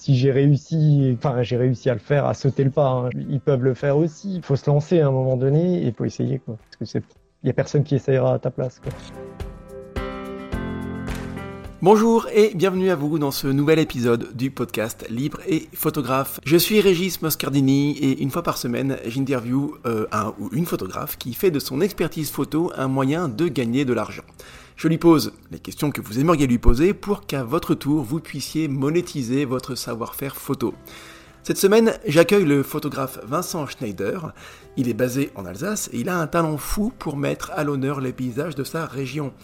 si j'ai réussi, enfin j'ai réussi à le faire, à sauter le pas, hein, ils peuvent le faire aussi. Il faut se lancer à un moment donné et il faut essayer quoi. Parce que c'est, il y a personne qui essayera à ta place. Bonjour et bienvenue à vous dans ce nouvel épisode du podcast Libre et Photographe. Je suis Régis Moscardini et une fois par semaine, j'interview euh, un ou une photographe qui fait de son expertise photo un moyen de gagner de l'argent. Je lui pose les questions que vous aimeriez lui poser pour qu'à votre tour vous puissiez monétiser votre savoir-faire photo. Cette semaine, j'accueille le photographe Vincent Schneider. Il est basé en Alsace et il a un talent fou pour mettre à l'honneur les paysages de sa région.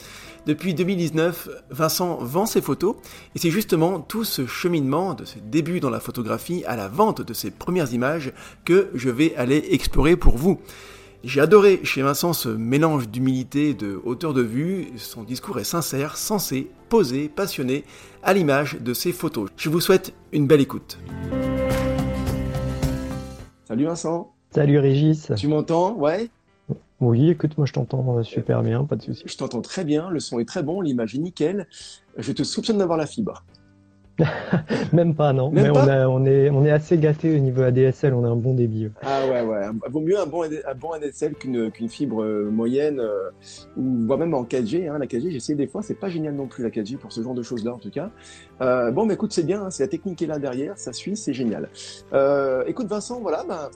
Depuis 2019, Vincent vend ses photos et c'est justement tout ce cheminement de ses débuts dans la photographie à la vente de ses premières images que je vais aller explorer pour vous. J'ai adoré chez Vincent ce mélange d'humilité et de hauteur de vue. Son discours est sincère, sensé, posé, passionné, à l'image de ses photos. Je vous souhaite une belle écoute. Salut Vincent. Salut Régis. Tu m'entends? Ouais Oui, écoute, moi je t'entends super bien, pas de souci. Je t'entends très bien, le son est très bon, l'image est nickel. Je te soupçonne d'avoir la fibre. Même pas, non. mais on, est, on est assez gâté au niveau ADSL, on a un bon débit. Ah ouais, ouais. Vaut mieux un bon, un bon ADSL qu'une fibre euh, moyenne, euh, ou voire même en 4G. Hein. La 4G, j'essaie des fois, c'est pas génial non plus la 4G pour ce genre de choses-là en tout cas. Euh, bon, mais écoute, c'est bien, hein, c'est la technique qui est là derrière, ça suit, c'est génial. écoute, Vincent, voilà, ben,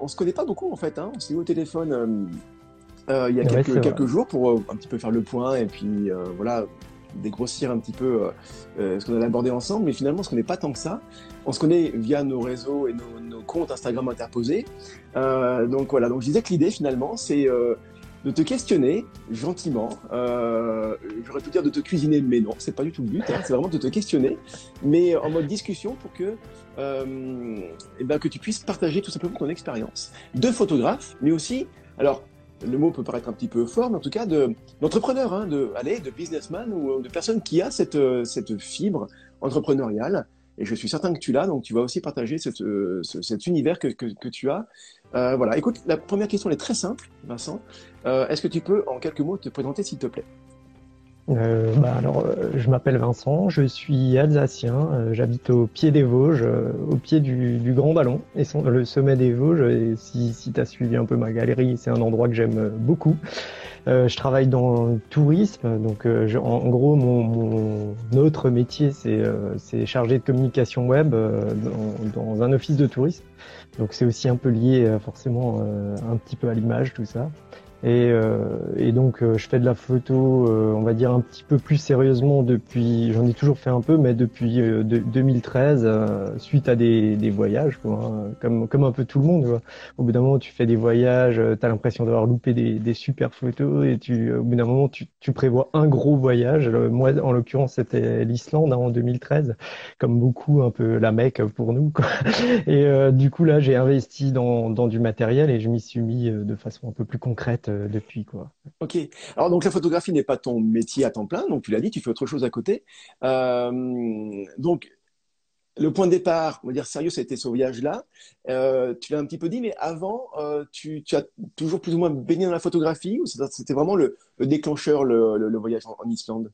on se connaît pas beaucoup en fait. Hein. On s'est eu au téléphone. il y a quelques, quelques jours pour un petit peu faire le point et puis voilà dégrossir un petit peu euh, euh, ce qu'on a abordé ensemble, mais finalement, on se connaît pas tant que ça. On se connaît via nos réseaux et nos, comptes Instagram interposés. Euh, donc voilà, donc je disais que l'idée finalement, c'est de te questionner gentiment. J'aurais pu dire de te cuisiner, mais non, c'est pas du tout le but. Hein. c'est vraiment de te questionner, mais en mode discussion pour que, et eh ben, que tu puisses partager tout simplement ton expérience de photographe, mais aussi, alors le mot peut paraître un petit peu fort, mais en tout cas d'entrepreneur, hein, de, allez, de businessman ou de personne qui a cette, euh, cette fibre entrepreneuriale. Et je suis certain que tu l'as, donc tu vas aussi partager cette, euh, cet univers que, que, tu as. Euh, voilà, écoute, la première question elle est très simple, Vincent. Est-ce que tu peux, en quelques mots, te présenter, s'il te plaît? Euh, bah alors, euh, je m'appelle Vincent, je suis alsacien, euh, j'habite au pied des Vosges, au pied du, du, Grand Ballon, et le sommet des Vosges. Et si, si tu suivi un peu ma galerie, c'est un endroit que j'aime beaucoup. je travaille dans le tourisme, donc je, en, gros, mon, mon, autre métier, c'est chargé de communication web dans, dans, un office de tourisme. Donc c'est aussi un peu lié forcément un petit peu à l'image, tout ça. Et, euh, et, donc euh, je fais de la photo, euh, on va dire un petit peu plus sérieusement depuis, j'en ai toujours fait un peu, mais depuis 2013, suite à des, des voyages, quoi, hein, comme, comme un peu tout le monde. Quoi. Au bout d'un moment, tu fais des voyages, tu as l'impression d'avoir loupé des, des, super photos, et tu, au bout d'un moment, tu, tu, prévois un gros voyage. Moi, en l'occurrence, c'était l'Islande hein, en 2013, comme beaucoup, un peu la Mecque pour nous. Quoi. Et du coup, là, j'ai investi dans, dans du matériel et je m'y suis mis de façon un peu plus concrète euh, depuis. Quoi. Ok. Alors, donc la photographie n'est pas ton métier à temps plein, donc tu l'as dit, tu fais autre chose à côté. Euh, donc, le point de départ, on va dire sérieux, ça a été ce voyage-là. Euh, tu l'as un petit peu dit, mais avant, tu, as toujours plus ou moins baigné dans la photographie ou c'était vraiment le, déclencheur, le, voyage en Islande?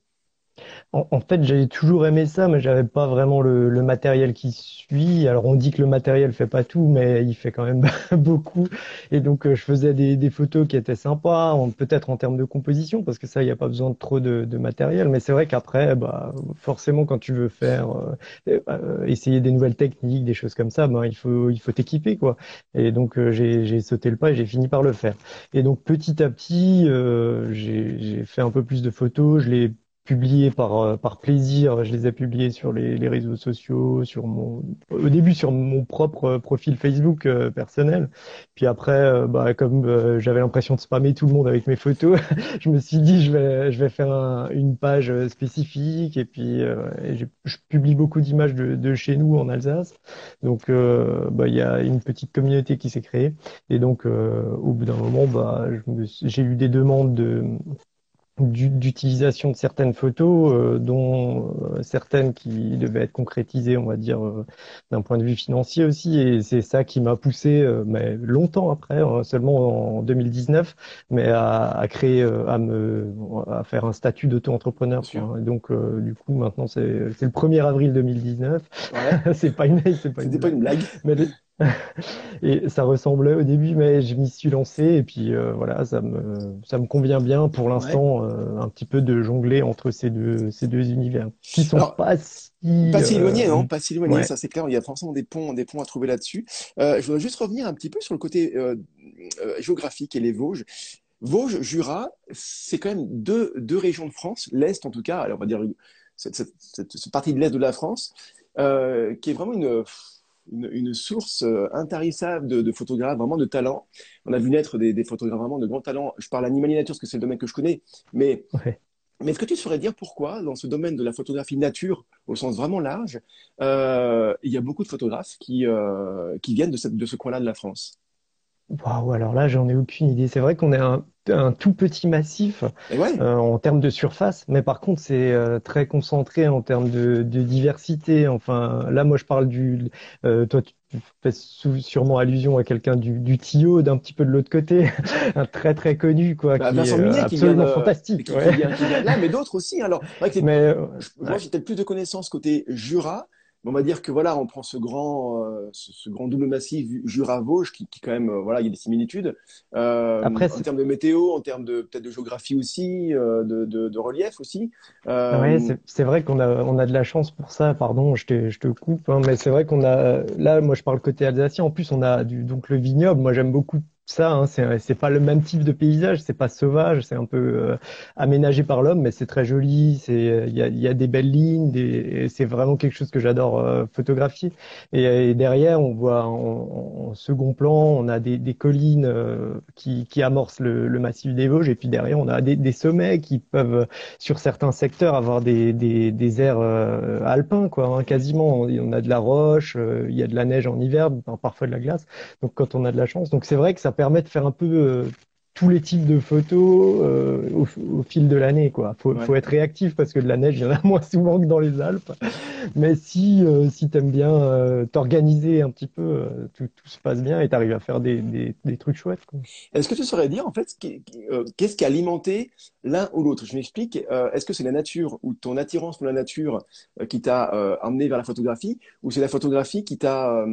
En, fait, j'ai toujours aimé ça, mais j'avais pas vraiment le, matériel qui suit. Alors, on dit que le matériel fait pas tout, mais il fait quand même beaucoup. Et donc, euh, je faisais des, photos qui étaient sympas, peut-être en termes de composition, parce que ça, il n'y a pas besoin de trop de, matériel. Mais c'est vrai qu'après, bah, forcément, quand tu veux faire, euh, euh, essayer des nouvelles techniques, des choses comme ça, ben, il faut, il faut t'équiper, quoi. Et donc, j'ai sauté le pas et j'ai fini par le faire. Et donc, petit à petit, j'ai fait un peu plus de photos. Je l'ai publiés par euh, par plaisir. Je les ai publiés sur les, les, réseaux sociaux, sur mon au début sur mon propre euh, profil Facebook euh, personnel. Puis après, bah, comme j'avais l'impression de spammer tout le monde avec mes photos, je me suis dit je vais je vais faire une page spécifique et puis je publie beaucoup d'images de, de, chez nous en Alsace. Donc bah il y a une petite communauté qui s'est créée et donc au bout d'un moment bah j'ai eu des demandes de d'utilisation de certaines photos, euh, dont euh, certaines qui devaient être concrétisées, on va dire, euh, d'un point de vue financier aussi. Et c'est ça qui m'a poussé, mais longtemps après, hein, seulement en 2019, mais à, à créer, à me, à faire un statut d'auto-entrepreneur. Donc, du coup, maintenant, c'est le 1er avril 2019. Ouais. c'est pas une, c'est pas, une, pas une blague. Mais et ça ressemblait au début, mais je m'y suis lancé et puis euh, voilà, ça me ça me convient bien pour l'instant, euh, un petit peu de jongler entre ces deux ces deux univers qui sont pas si pas si éloignés, non, pas si éloignés, ça c'est clair. Il y a forcément des ponts des ponts à trouver là-dessus. Euh, je voudrais juste revenir un petit peu sur le côté géographique et les Vosges. Vosges, Jura, c'est quand même deux deux régions de France, l'est en tout cas. Alors on va dire cette, cette, cette partie de l'est de la France, qui est vraiment une une, source euh, intarissable de, photographes, vraiment de talent. On a vu naître des, photographes vraiment de grands talents. Je parle animalier nature parce que c'est le domaine que je connais, mais Mais est-ce que tu saurais dire pourquoi, dans ce domaine de la photographie nature, au sens vraiment large, euh, il y a beaucoup de photographes qui, euh, qui viennent de, cette, de ce coin-là de la France? Waouh, alors là, j'en ai aucune idée. C'est vrai qu'on est un, un, tout petit massif euh, en termes de surface, mais par contre, c'est euh, très concentré en termes de, de, diversité. Enfin, là, moi, je parle du. Euh, toi, tu fais sûrement allusion à quelqu'un du, du Tio, d'un petit peu de l'autre côté, un très très connu, quoi, bah, qui est euh, absolument fantastique. Qui, ouais. qui, vient, qui vient là, mais d'autres aussi. Alors, mais, moi, j'ai peut-être plus de connaissances côté Jura on va dire que voilà, on prend ce grand, euh, ce, grand double massif Jura-Vosges qui, qui, quand même, euh, voilà, il y a des similitudes. Euh, Après, en termes de météo, en termes de peut-être de géographie aussi, de, de, de, relief aussi. Oui, c'est vrai qu'on a, on a de la chance pour ça. Pardon, je te, je te coupe, hein, mais c'est vrai qu'on a, là, moi, je parle côté alsacien. En plus, on a du, donc le vignoble. Moi, j'aime beaucoup ça, hein, c'est pas le même type de paysage, c'est pas sauvage, c'est un peu euh, aménagé par l'homme, mais c'est très joli, c'est il y a, y a, des belles lignes, c'est vraiment quelque chose que j'adore euh, photographier. Et, derrière, on voit en, second plan, on a des, des collines euh, qui, qui amorcent le, le, massif des Vosges, et puis derrière, on a des, des sommets qui peuvent, sur certains secteurs, avoir des, des, des airs alpins, quoi, hein, quasiment. On a de la roche, il y a de la neige en hiver, parfois de la glace. Donc quand on a de la chance, donc c'est vrai que ça permet de faire un peu euh, tous les types de photos euh, au, fil de l'année. Quoi. Faut, faut être réactif parce que de la neige, il y en a moins souvent que dans les Alpes. Mais si, euh, si tu aimes bien euh, t'organiser un petit peu, euh, tout, tout, se passe bien et tu arrives à faire des, des, des trucs chouettes. Est-ce que tu saurais dire, en fait, qu'est-ce qui a alimenté l'un ou l'autre. Je m'explique. Est-ce que c'est la nature ou ton attirance pour la nature qui t'a amené vers la photographie ou c'est la photographie qui t'a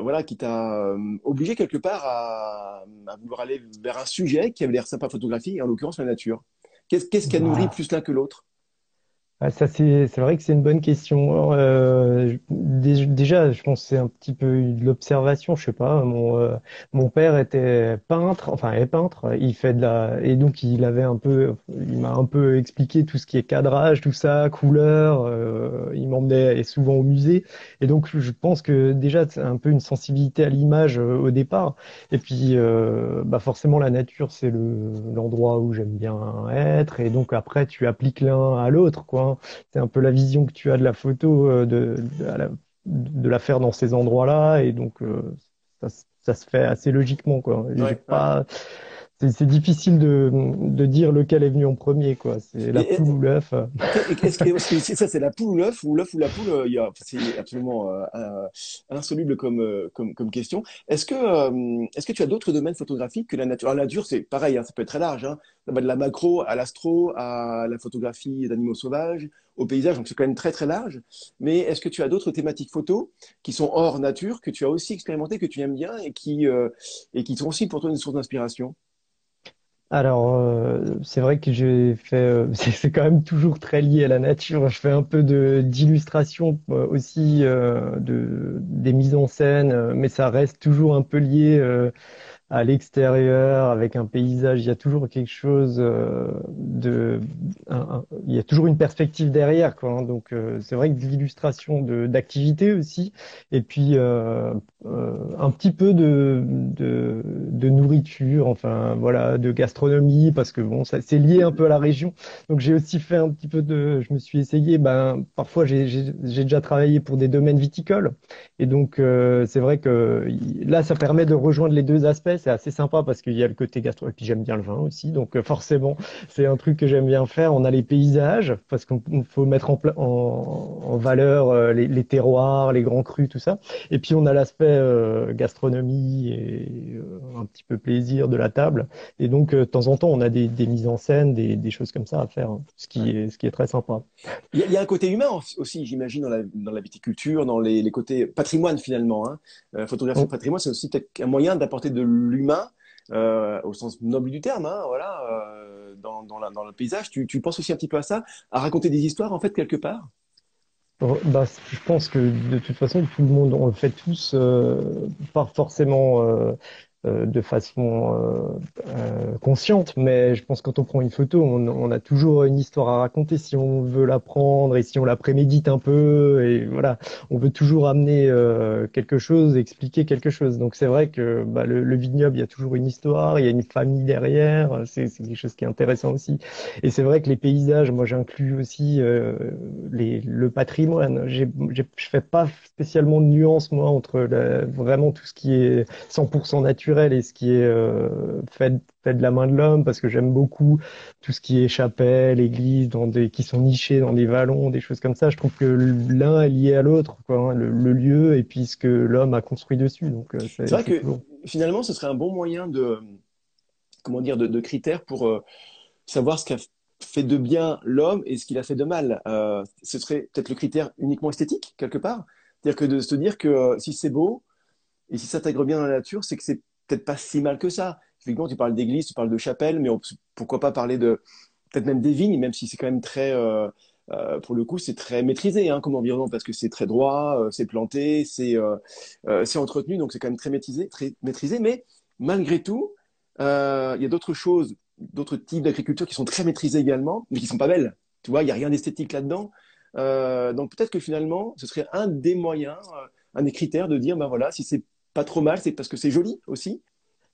voilà, qui t'a obligé quelque part à, à vouloir aller vers un sujet qui avait l'air sympa à photographier, en l'occurrence la nature. Qu'est-ce qui a nourri plus l'un que l'autre? Ah, ça c'est c'est vrai que c'est une bonne question. Euh, déjà, je pense que c'est un petit peu de l'observation. Je sais pas. Mon euh, mon père était peintre, enfin est peintre. Il fait de la et donc il avait un peu, il m'a un peu expliqué tout ce qui est cadrage, tout ça, couleur. Euh, il m'emmenait souvent au musée et donc je pense que déjà c'est un peu une sensibilité à l'image euh, au départ. Et puis euh, bah forcément la nature c'est le l'endroit où j'aime bien être et donc après tu appliques l'un à l'autre quoi. C'est un peu la vision que tu as de la photo, euh, de, de, la, faire dans ces endroits-là, et donc euh, ça, se fait assez logiquement. Quoi. pas, c'est difficile de, de dire lequel est venu en premier, quoi. C'est la poule ou l'œuf. Ça, c'est la poule ou l'œuf, ou l'œuf ou la poule Il c'est absolument euh, insoluble comme, euh, comme, comme question. Est-ce que, euh, est-ce que tu as d'autres domaines photographiques que la nature La nature, c'est pareil, hein, ça peut être très large. Hein. Ça va de la macro à l'astro, à la photographie d'animaux sauvages, au paysage. Donc c'est quand même très très large. Mais est-ce que tu as d'autres thématiques photos qui sont hors nature, que tu as aussi expérimenté, que tu aimes bien et qui et qui sont aussi pour toi une source d'inspiration? Alors, euh, c'est vrai que j'ai fait, euh, c'est quand même toujours très lié à la nature. Je fais un peu de d'illustration euh, aussi, de des mises en scène, mais ça reste toujours un peu lié à l'extérieur, avec un paysage, il y a toujours quelque chose euh, de, il y a toujours une perspective derrière, quoi. Hein. donc euh, c'est vrai que l'illustration de d'activité aussi, et puis euh, un petit peu de, de, de, nourriture, enfin voilà, de gastronomie, parce que bon, ça c'est lié un peu à la région. Donc j'ai aussi fait un petit peu de, je me suis essayé. Ben parfois j'ai déjà travaillé pour des domaines viticoles, et donc c'est vrai que là ça permet de rejoindre les deux aspects. C'est assez sympa parce qu'il y a le côté gastro, et puis j'aime bien le vin aussi, donc forcément c'est un truc que j'aime bien faire. On a les paysages parce qu'on faut mettre en, en, en valeur les, les terroirs, les grands crus, tout ça. Et puis on a l'aspect euh, gastronomie et euh, un petit peu plaisir de la table. Et donc euh, de temps en temps, on a des, des mises en scène, des, des, choses comme ça à faire, hein, ce qui est ce qui est très sympa. Il y a, un côté humain aussi, j'imagine, dans la, dans la viticulture, dans les, les côtés patrimoine finalement. Hein. photographie patrimoine, c'est aussi un moyen d'apporter de l'humain. Euh, au sens noble du terme, hein, euh, dans, le paysage. Tu, penses aussi un petit peu à ça, à raconter des histoires en fait quelque part? Bah, je pense que de toute façon, tout le monde, on le fait tous, euh, pas forcément de façon euh, euh, consciente, mais je pense que quand on prend une photo, on, on, a toujours une histoire à raconter si on veut la prendre et si on la prémédite un peu et voilà, on veut toujours amener quelque chose, expliquer quelque chose. Donc c'est vrai que bah, le, le, vignoble, il y a toujours une histoire, il y a une famille derrière, c'est quelque chose qui est intéressant aussi. Et c'est vrai que les paysages, moi j'inclus aussi les, le patrimoine. Je fais pas spécialement de nuance moi entre la, vraiment tout ce qui est 100% naturel et ce qui est euh, fait, fait, de la main de l'homme, parce que j'aime beaucoup tout ce qui est chapelle, église, dans des, qui sont nichés dans des vallons, des choses comme ça. Je trouve que l'un est lié à l'autre, hein, le, lieu et puis ce que l'homme a construit dessus. Donc euh, c'est vrai que finalement, ce serait un bon moyen de comment dire de, critères pour euh, savoir ce qu'a fait de bien l'homme et ce qu'il a fait de mal. ce serait peut-être le critère uniquement esthétique quelque part, c'est-à-dire que de se dire que si c'est beau et si ça s'intègre bien dans la nature, c'est que c'est peut-être pas si mal que ça. Effectivement, tu parles d'église, tu parles de chapelle, mais pourquoi pas parler de peut-être même des vignes, même si c'est quand même très, euh, euh, pour le coup, c'est très maîtrisé hein, comme environnement parce que c'est très droit, euh, c'est planté, c'est c'est entretenu, donc c'est quand même très maîtrisé, très maîtrisé. Mais malgré tout, il y a d'autres choses, d'autres types d'agriculture qui sont très maîtrisés également, mais qui sont pas belles. Tu vois, il y a rien d'esthétique là-dedans. donc peut-être que finalement, ce serait un des moyens, un des critères de dire, ben voilà, si c'est pas trop mal, c'est parce que c'est joli aussi.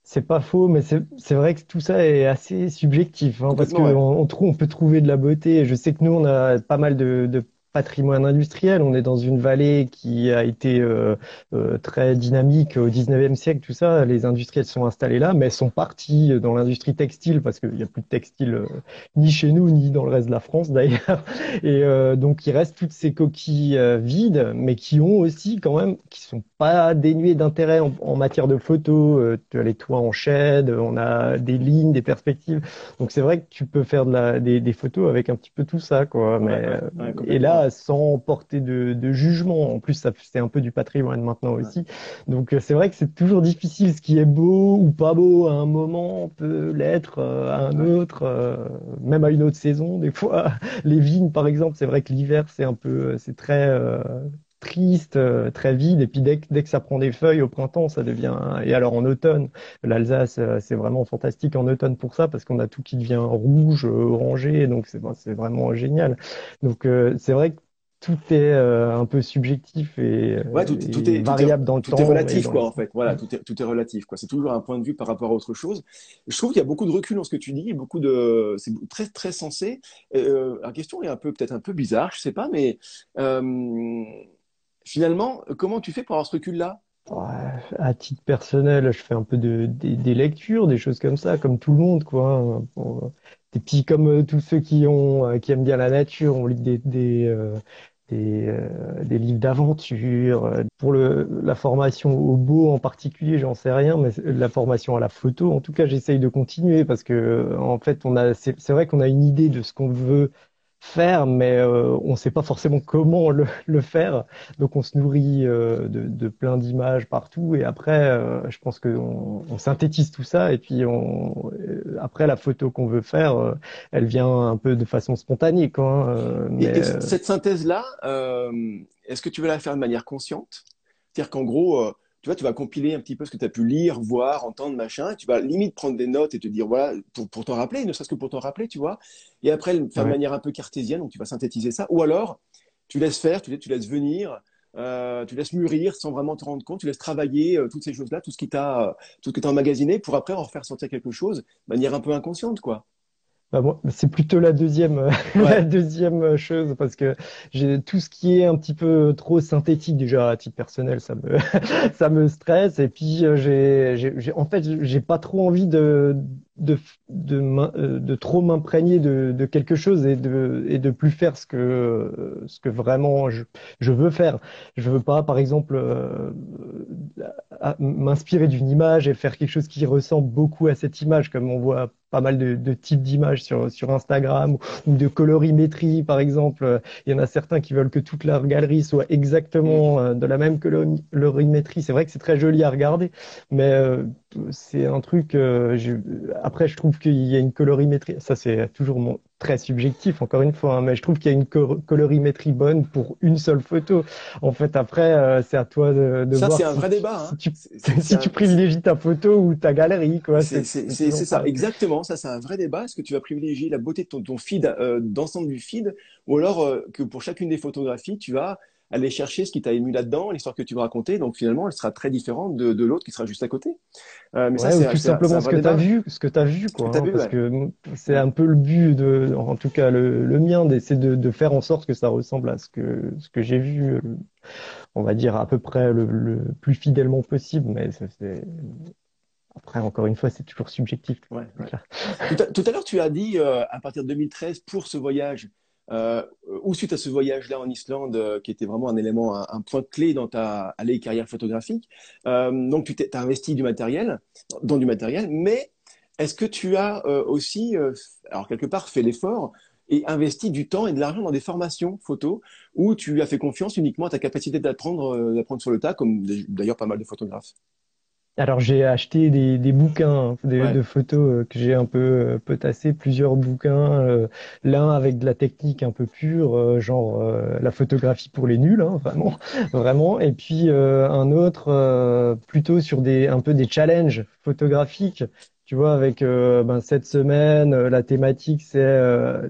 C'est pas faux, mais c'est vrai que tout ça est assez subjectif, hein, parce qu'on on, on, peut trouver de la beauté. Je sais que nous, on a pas mal de, de patrimoine industriel. On est dans une vallée qui a été euh, euh, très dynamique au 19e siècle, tout ça. Les industriels sont installés là, mais sont partis dans l'industrie textile parce qu'il n'y a plus de textile euh, ni chez nous ni dans le reste de la France d'ailleurs. Et donc il reste toutes ces coquilles vides, mais qui ont aussi quand même, qui sont pas dénuées d'intérêt en, matière de photos. tu as les toits en chède, on a des lignes, des perspectives. Donc c'est vrai que tu peux faire de la, des, des, photos avec un petit peu tout ça, quoi. Mais et là sans porter de, jugement. En plus, c'est un peu du patrimoine maintenant aussi. Donc euh, c'est vrai que c'est toujours difficile. Ce qui est beau ou pas beau à un moment peut l'être euh, à un autre, euh, même à une autre saison. Des fois, les vignes, par exemple, c'est vrai que l'hiver c'est un peu, c'est très triste, très vide, et puis dès que, dès que ça prend des feuilles au printemps, ça devient... Et alors en automne, l'Alsace, c'est vraiment fantastique en automne pour ça, parce qu'on a tout qui devient rouge, orangé, donc c'est vraiment génial. Donc c'est vrai que tout est euh, un peu subjectif et, ouais, tout, est, variable dans le temps. Tout est relatif, quoi, en fait. Voilà, tout est, tout est relatif, quoi. C'est toujours un point de vue par rapport à autre chose. Je trouve qu'il y a beaucoup de recul dans ce que tu dis, beaucoup de, c'est très, très sensé. Euh, la question est un peu, peut-être un peu bizarre, je sais pas, mais euh, finalement, comment tu fais pour avoir ce recul-là? À titre personnel, je fais un peu de, des lectures, des choses comme ça, comme tout le monde, quoi. Hein, des petits comme tous ceux qui ont, qui aiment bien la nature, on lit des, des, des, euh, des livres d'aventure. Pour le, la formation au beau en particulier, j'en sais rien, mais la formation à la photo, en tout cas, j'essaye de continuer parce que en fait, on a, c'est vrai qu'on a une idée de ce qu'on veut faire, mais euh, on ne sait pas forcément comment le, le, faire. Donc on se nourrit euh, de, de, plein d'images partout, et après, euh, je pense qu'on on synthétise tout ça, et puis on, après la photo qu'on veut faire, elle vient un peu de façon spontanée. Quoi, hein, mais, cette synthèse-là, est-ce que tu veux la faire de manière consciente? C'est-à-dire qu'en gros, tu vois, tu vas compiler un petit peu ce que tu as pu lire, voir, entendre, machin, et tu vas limite prendre des notes et te dire, voilà, pour, pour t'en rappeler, ne serait-ce que pour t'en rappeler, tu vois, et après le faire de manière un peu cartésienne, donc tu vas synthétiser ça, ou alors tu laisses faire, tu, tu laisses venir, euh, tu laisses mûrir sans vraiment te rendre compte, tu laisses travailler euh, toutes ces choses-là, tout ce qui t'a, tout ce que t'as emmagasiné pour après en faire sortir quelque chose de manière un peu inconsciente, quoi. Bah moi, c'est plutôt la deuxième, euh, la deuxième chose parce que j'ai tout ce qui est un petit peu trop synthétique déjà à titre personnel, ça me, ça me stresse. Et puis euh, j'ai, j'ai, en fait, j'ai pas trop envie de, de, de, euh, de trop m'imprégner de, de quelque chose et de, et de plus faire ce que, ce que vraiment je, je veux faire. Je veux pas, par exemple, m'inspirer d'une image et faire quelque chose qui ressemble beaucoup à cette image, comme on voit pas mal de, de types d'images sur, sur Instagram ou, de colorimétrie, par exemple. Il y en a certains qui veulent que toute leur galerie soit exactement mm. euh, de la même colorimétrie. C'est vrai que c'est très joli à regarder, mais euh, c'est un truc. Euh, après, je trouve qu'il y a une colorimétrie. Ça, c'est toujours mon, très subjectif, encore une fois, hein, mais je trouve qu'il y a une colorimétrie bonne pour une seule photo. En fait, après, euh, c'est à toi de, de ça, voir. c'est un vrai débat. Hein. Si, tu, privilégies ta photo ou ta galerie, quoi. C'est ça, exactement. Ça, c'est un vrai débat. Est-ce que tu vas privilégier la beauté de ton, ton feed, euh, d'ensemble du feed, ou alors euh, que pour chacune des photographies, tu vas aller chercher ce qui t'a ému là-dedans, l'histoire que tu veux raconter. Donc finalement, elle sera très différente de, de l'autre qui sera juste à côté. Euh, mais ça, c'est tout simplement ce que tu as vu, ce que tu as vu, quoi. Hein, parce que c'est un peu le but de, en tout cas le, le mien, d'essayer de, de, faire en sorte que ça ressemble à ce que ce que j'ai vu, euh, on va dire à peu près le, le plus fidèlement possible. Mais c'est après, encore une fois, c'est toujours subjectif. Ouais, Tout à, l'heure, tu as dit, euh, à partir de 2013, pour ce voyage, euh, ou suite à ce voyage-là en Islande, euh, qui était vraiment un élément, un, point clé dans ta allée carrière photographique. Euh, donc, tu as investi du matériel, dans du matériel, mais est-ce que tu as euh, aussi, euh, alors quelque part, fait l'effort et investi du temps et de l'argent dans des formations photo où tu as fait confiance uniquement à ta capacité d'apprendre, d'apprendre sur le tas, comme d'ailleurs pas mal de photographes? Alors j'ai acheté des, des bouquins de photos euh, que j'ai un peu euh, potassé, plusieurs bouquins, euh, l'un avec de la technique un peu pure, genre la photographie pour les nuls, hein, vraiment, vraiment, et puis un autre plutôt sur des un peu des challenges photographiques tu vois, avec euh, ben, cette semaine, euh, la thématique c'est euh,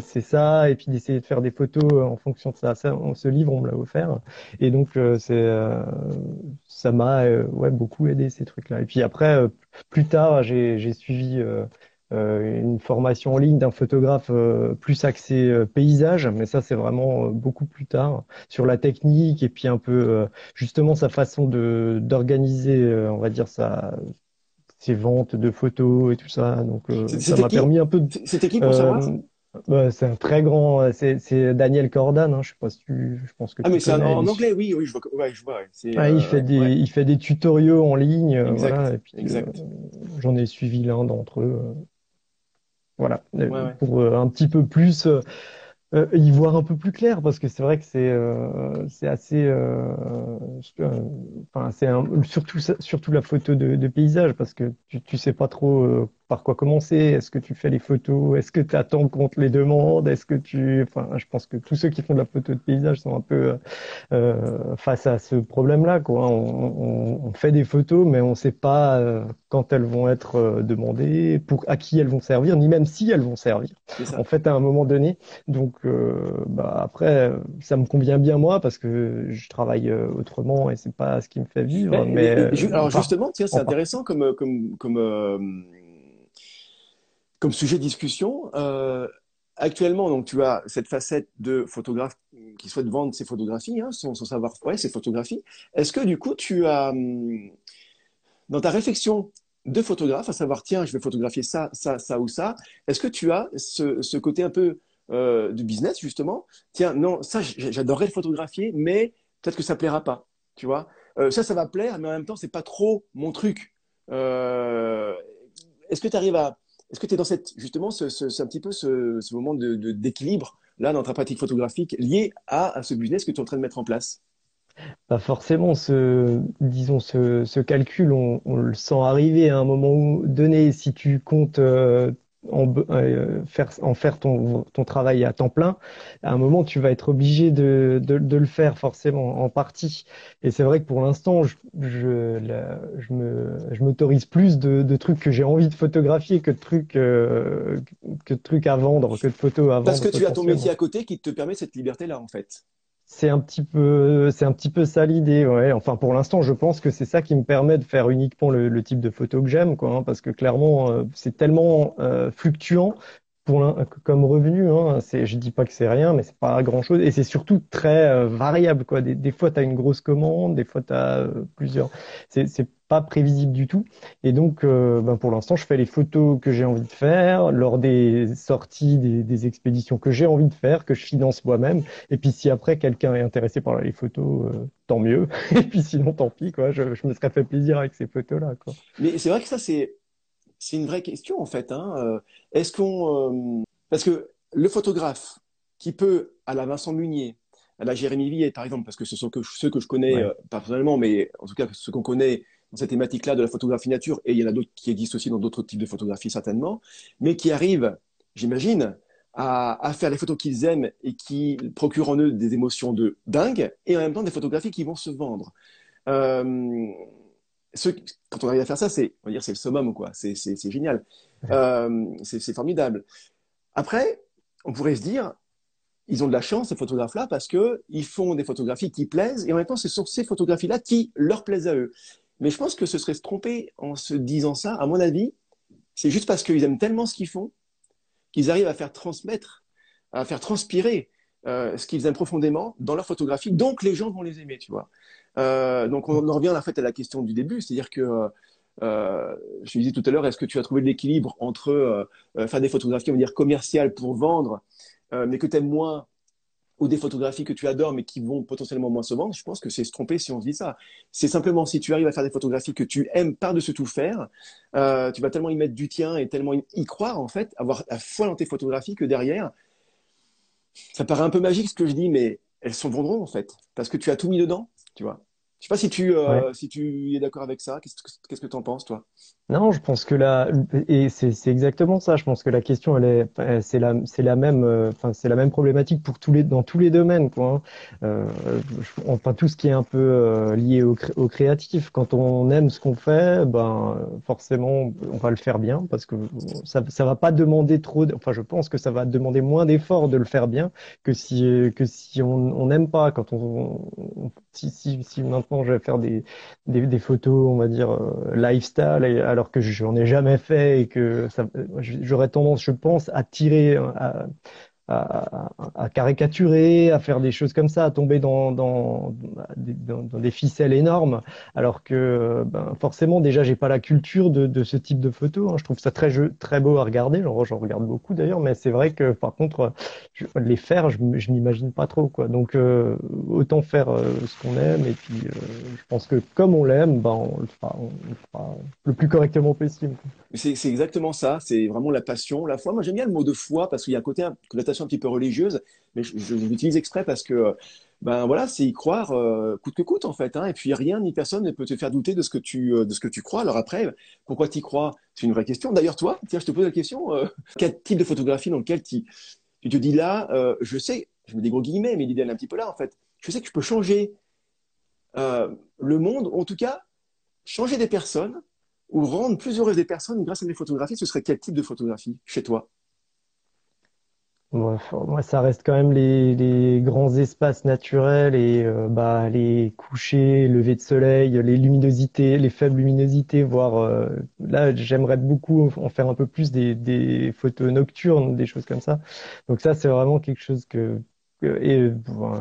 c'est ça, et puis d'essayer de faire des photos en fonction de ça. ça ce livre, on me l'a offert, et donc c'est ça m'a ouais beaucoup aidé ces trucs-là. Et puis après, plus tard, j'ai j'ai suivi une formation en ligne d'un photographe plus axé paysage, mais ça c'est vraiment beaucoup plus tard sur la technique et puis un peu justement sa façon de d'organiser, on va dire ça ses ventes de photos et tout ça. Donc euh, ça m'a permis un peu. De... C'était qui pour savoir bah, c'est un très grand, c'est Daniel Cordan. Hein, je sais pas si tu, je pense que. Ah mais c'est en anglais, oui, oui, je vois, ouais, je vois. Ah, il fait des, il fait des tutoriaux en ligne, exact, voilà, et puis, exact. J'en ai suivi l'un d'entre eux, voilà, pour un petit peu plus euh, y voir un peu plus clair parce que c'est vrai que c'est euh, c'est assez euh, enfin c'est surtout surtout la photo de, de, paysage parce que tu tu sais pas trop par quoi commencer? Est-ce que tu fais les photos? Est-ce que tu attends qu'on te les demande? Est-ce que tu... Enfin, je pense que tous ceux qui font de la photo de paysage sont un peu euh, face à ce problème-là. Quoi. On, on, fait des photos, mais on ne sait pas euh, quand elles vont être euh, demandées, pour à qui elles vont servir, ni même si elles vont servir. En fait, à un moment donné. Donc, euh, bah, après, ça me convient bien moi parce que je travaille autrement et c'est pas ce qui me fait vivre. Mais, alors justement, tiens, c'est intéressant comme comme comme comme sujet de discussion. Euh, actuellement, donc, tu as cette facette de photographe qui souhaite vendre ses photographies, hein, son, savoir, ouais, ses photographies. Est-ce que du coup, tu as, hum, dans ta réflexion de photographe, à savoir, tiens, je vais photographier ça, ça, ça ou ça, est-ce que tu as ce, côté un peu euh, du business, justement? Tiens, non, ça, j'adorerais le photographier, mais peut-être que ça plaira pas, tu vois? Euh, Ça, ça va plaire, mais en même temps, c'est pas trop mon truc. est-ce que tu arrives à est-ce que tu es dans justement, ce, un petit peu ce, moment d'équilibre là dans ta pratique photographique lié à, ce business que tu es en train de mettre en place? Pas forcément ce, disons, ce, calcul, on, le sent arriver à un moment donné. Si tu comptes euh, en, euh, faire, en faire ton, ton travail à temps plein, à un moment, tu vas être obligé de, de, de le faire forcément en partie. Et c'est vrai que pour l'instant, je, je, je, me, je m'autorise plus de, de trucs que j'ai envie de photographier que de trucs, euh, que de trucs à vendre, que de photos à vendre. Parce que tu as ton métier à côté qui te permet cette liberté-là, en fait. C'est un petit peu, c'est un petit peu ça l'idée, ouais. Enfin, pour l'instant, je pense que c'est ça qui me permet de faire uniquement le, type de photo que j'aime, quoi. Hein, parce que clairement, euh, c'est tellement euh, fluctuant pour comme revenu. Hein, c'est, je dis pas que c'est rien, mais c'est pas grand chose. Et c'est surtout très euh, variable, quoi. Des, des fois, tu as une grosse commande, des fois, tu as plusieurs. C'est, c'est pas prévisible du tout. Et donc, euh, ben pour l'instant, je fais les photos que j'ai envie de faire lors des sorties, des, expéditions que j'ai envie de faire, que je finance moi-même. Et puis, si après quelqu'un est intéressé par les photos, euh, tant mieux. Et puis, sinon, tant pis, quoi. Je, me serais fait plaisir avec ces photos-là, quoi. Mais c'est vrai que ça, c'est c'est une vraie question en fait. Hein. Euh, est-ce qu'on parce que le photographe qui peut à la Vincent Munier, à la Jérémy Villet par exemple, parce que ce sont que ceux que je connais personnellement, mais en tout cas ceux qu'on connaît dans cette thématique-là de la photographie nature, et il y en a d'autres qui existent aussi dans d'autres types de photographie certainement, mais qui arrivent, j'imagine, à, faire les photos qu'ils aiment et qui procurent en eux des émotions de dingue, et en même temps des photographies qui vont se vendre. Euh, quand on arrive à faire ça, c'est, on va dire, c'est le summum, quoi. C'est, génial. Euh, c'est, formidable. Après, on pourrait se dire, ils ont de la chance, ces photographes-là, parce que ils font des photographies qui plaisent, et en même temps, ce sont ces photographies-là qui leur plaisent à eux. Mais je pense que ce serait se tromper en se disant ça. À mon avis, c'est juste parce qu'ils aiment tellement ce qu'ils font qu'ils arrivent à faire transmettre, à faire transpirer euh, ce qu'ils aiment profondément dans leur photographie. Donc les gens vont les aimer, tu vois. Euh, donc on en revient en fait à la question du début, c'est-à-dire que euh, je disais tout à l'heure, est-ce que tu as trouvé l'équilibre entre faire des photographies, on va dire commerciales pour vendre, mais que tu aimes moins ou des photographies que tu adores mais qui vont potentiellement moins se vendre, je pense que c'est se tromper si on se dit ça. C'est simplement si tu arrives à faire des photographies que tu aimes par-dessus tout faire, euh, tu vas tellement y mettre du tien et tellement y croire en fait, avoir la foi dans tes photographies que derrière, ça paraît un peu magique ce que je dis, mais elles s'en vendront en fait, parce que tu as tout mis dedans, tu vois. Je sais pas si tu, euh, si tu es d'accord avec ça. Qu'est-ce que tu en penses, toi? Non, je pense que là, et c'est exactement ça. Je pense que la question, elle est, c'est la, c'est la même, euh, enfin, c'est la même problématique pour tous les, dans tous les domaines, quoi. Hein. Euh, enfin, tout ce qui est un peu lié au, au, créatif. Quand on aime ce qu'on fait, ben, forcément, on va le faire bien parce que ça, ça va pas demander trop. Enfin, je pense que ça va demander moins d'efforts de le faire bien que si, que si on n'aime pas. Quand on, si, si, si maintenant je vais faire des, des, photos, on va dire, euh, lifestyle, alors que j'en ai jamais fait et que j'aurais tendance, je pense, à tirer, à, à, caricaturer, à faire des choses comme ça, à tomber dans, dans, des ficelles énormes, alors que ben, forcément déjà j'ai pas la culture de, ce type de photos. Hein. Je trouve ça très très beau à regarder, j'en regarde beaucoup d'ailleurs, mais c'est vrai que par contre les faire, je, je m'imagine pas trop quoi. Donc euh, autant faire euh, ce qu'on aime et puis euh, je pense que comme on l'aime, ben on le, fera, le plus correctement possible. C'est exactement ça, c'est vraiment la passion, la foi. Moi j'aime bien le mot de foi parce qu'il y a un côté un petit peu religieuse, mais je, l'utilise exprès parce que ben voilà, c'est y croire euh, coûte que coûte en fait. Hein, et puis rien ni personne ne peut te faire douter de ce que tu euh, de ce que tu crois. Alors après, pourquoi tu y crois? C'est une vraie question. D'ailleurs toi, tiens, je te pose la question euh, quel type de photographie dans lequel tu tu te dis là, je sais, je mets des gros guillemets, mais l'idée est un petit peu là en fait. Je sais que je peux changer le monde, ou en tout cas changer des personnes ou rendre plus heureuses des personnes grâce à mes photographies, ce serait quel type de photographie chez toi? Moi, ça reste quand même les, les grands espaces naturels et euh, bah, les couchers, levées de soleil, les luminosités, les faibles luminosités, voire euh, là, j'aimerais beaucoup en faire un peu plus des, des photos nocturnes, des choses comme ça. Donc ça, c'est vraiment quelque chose que et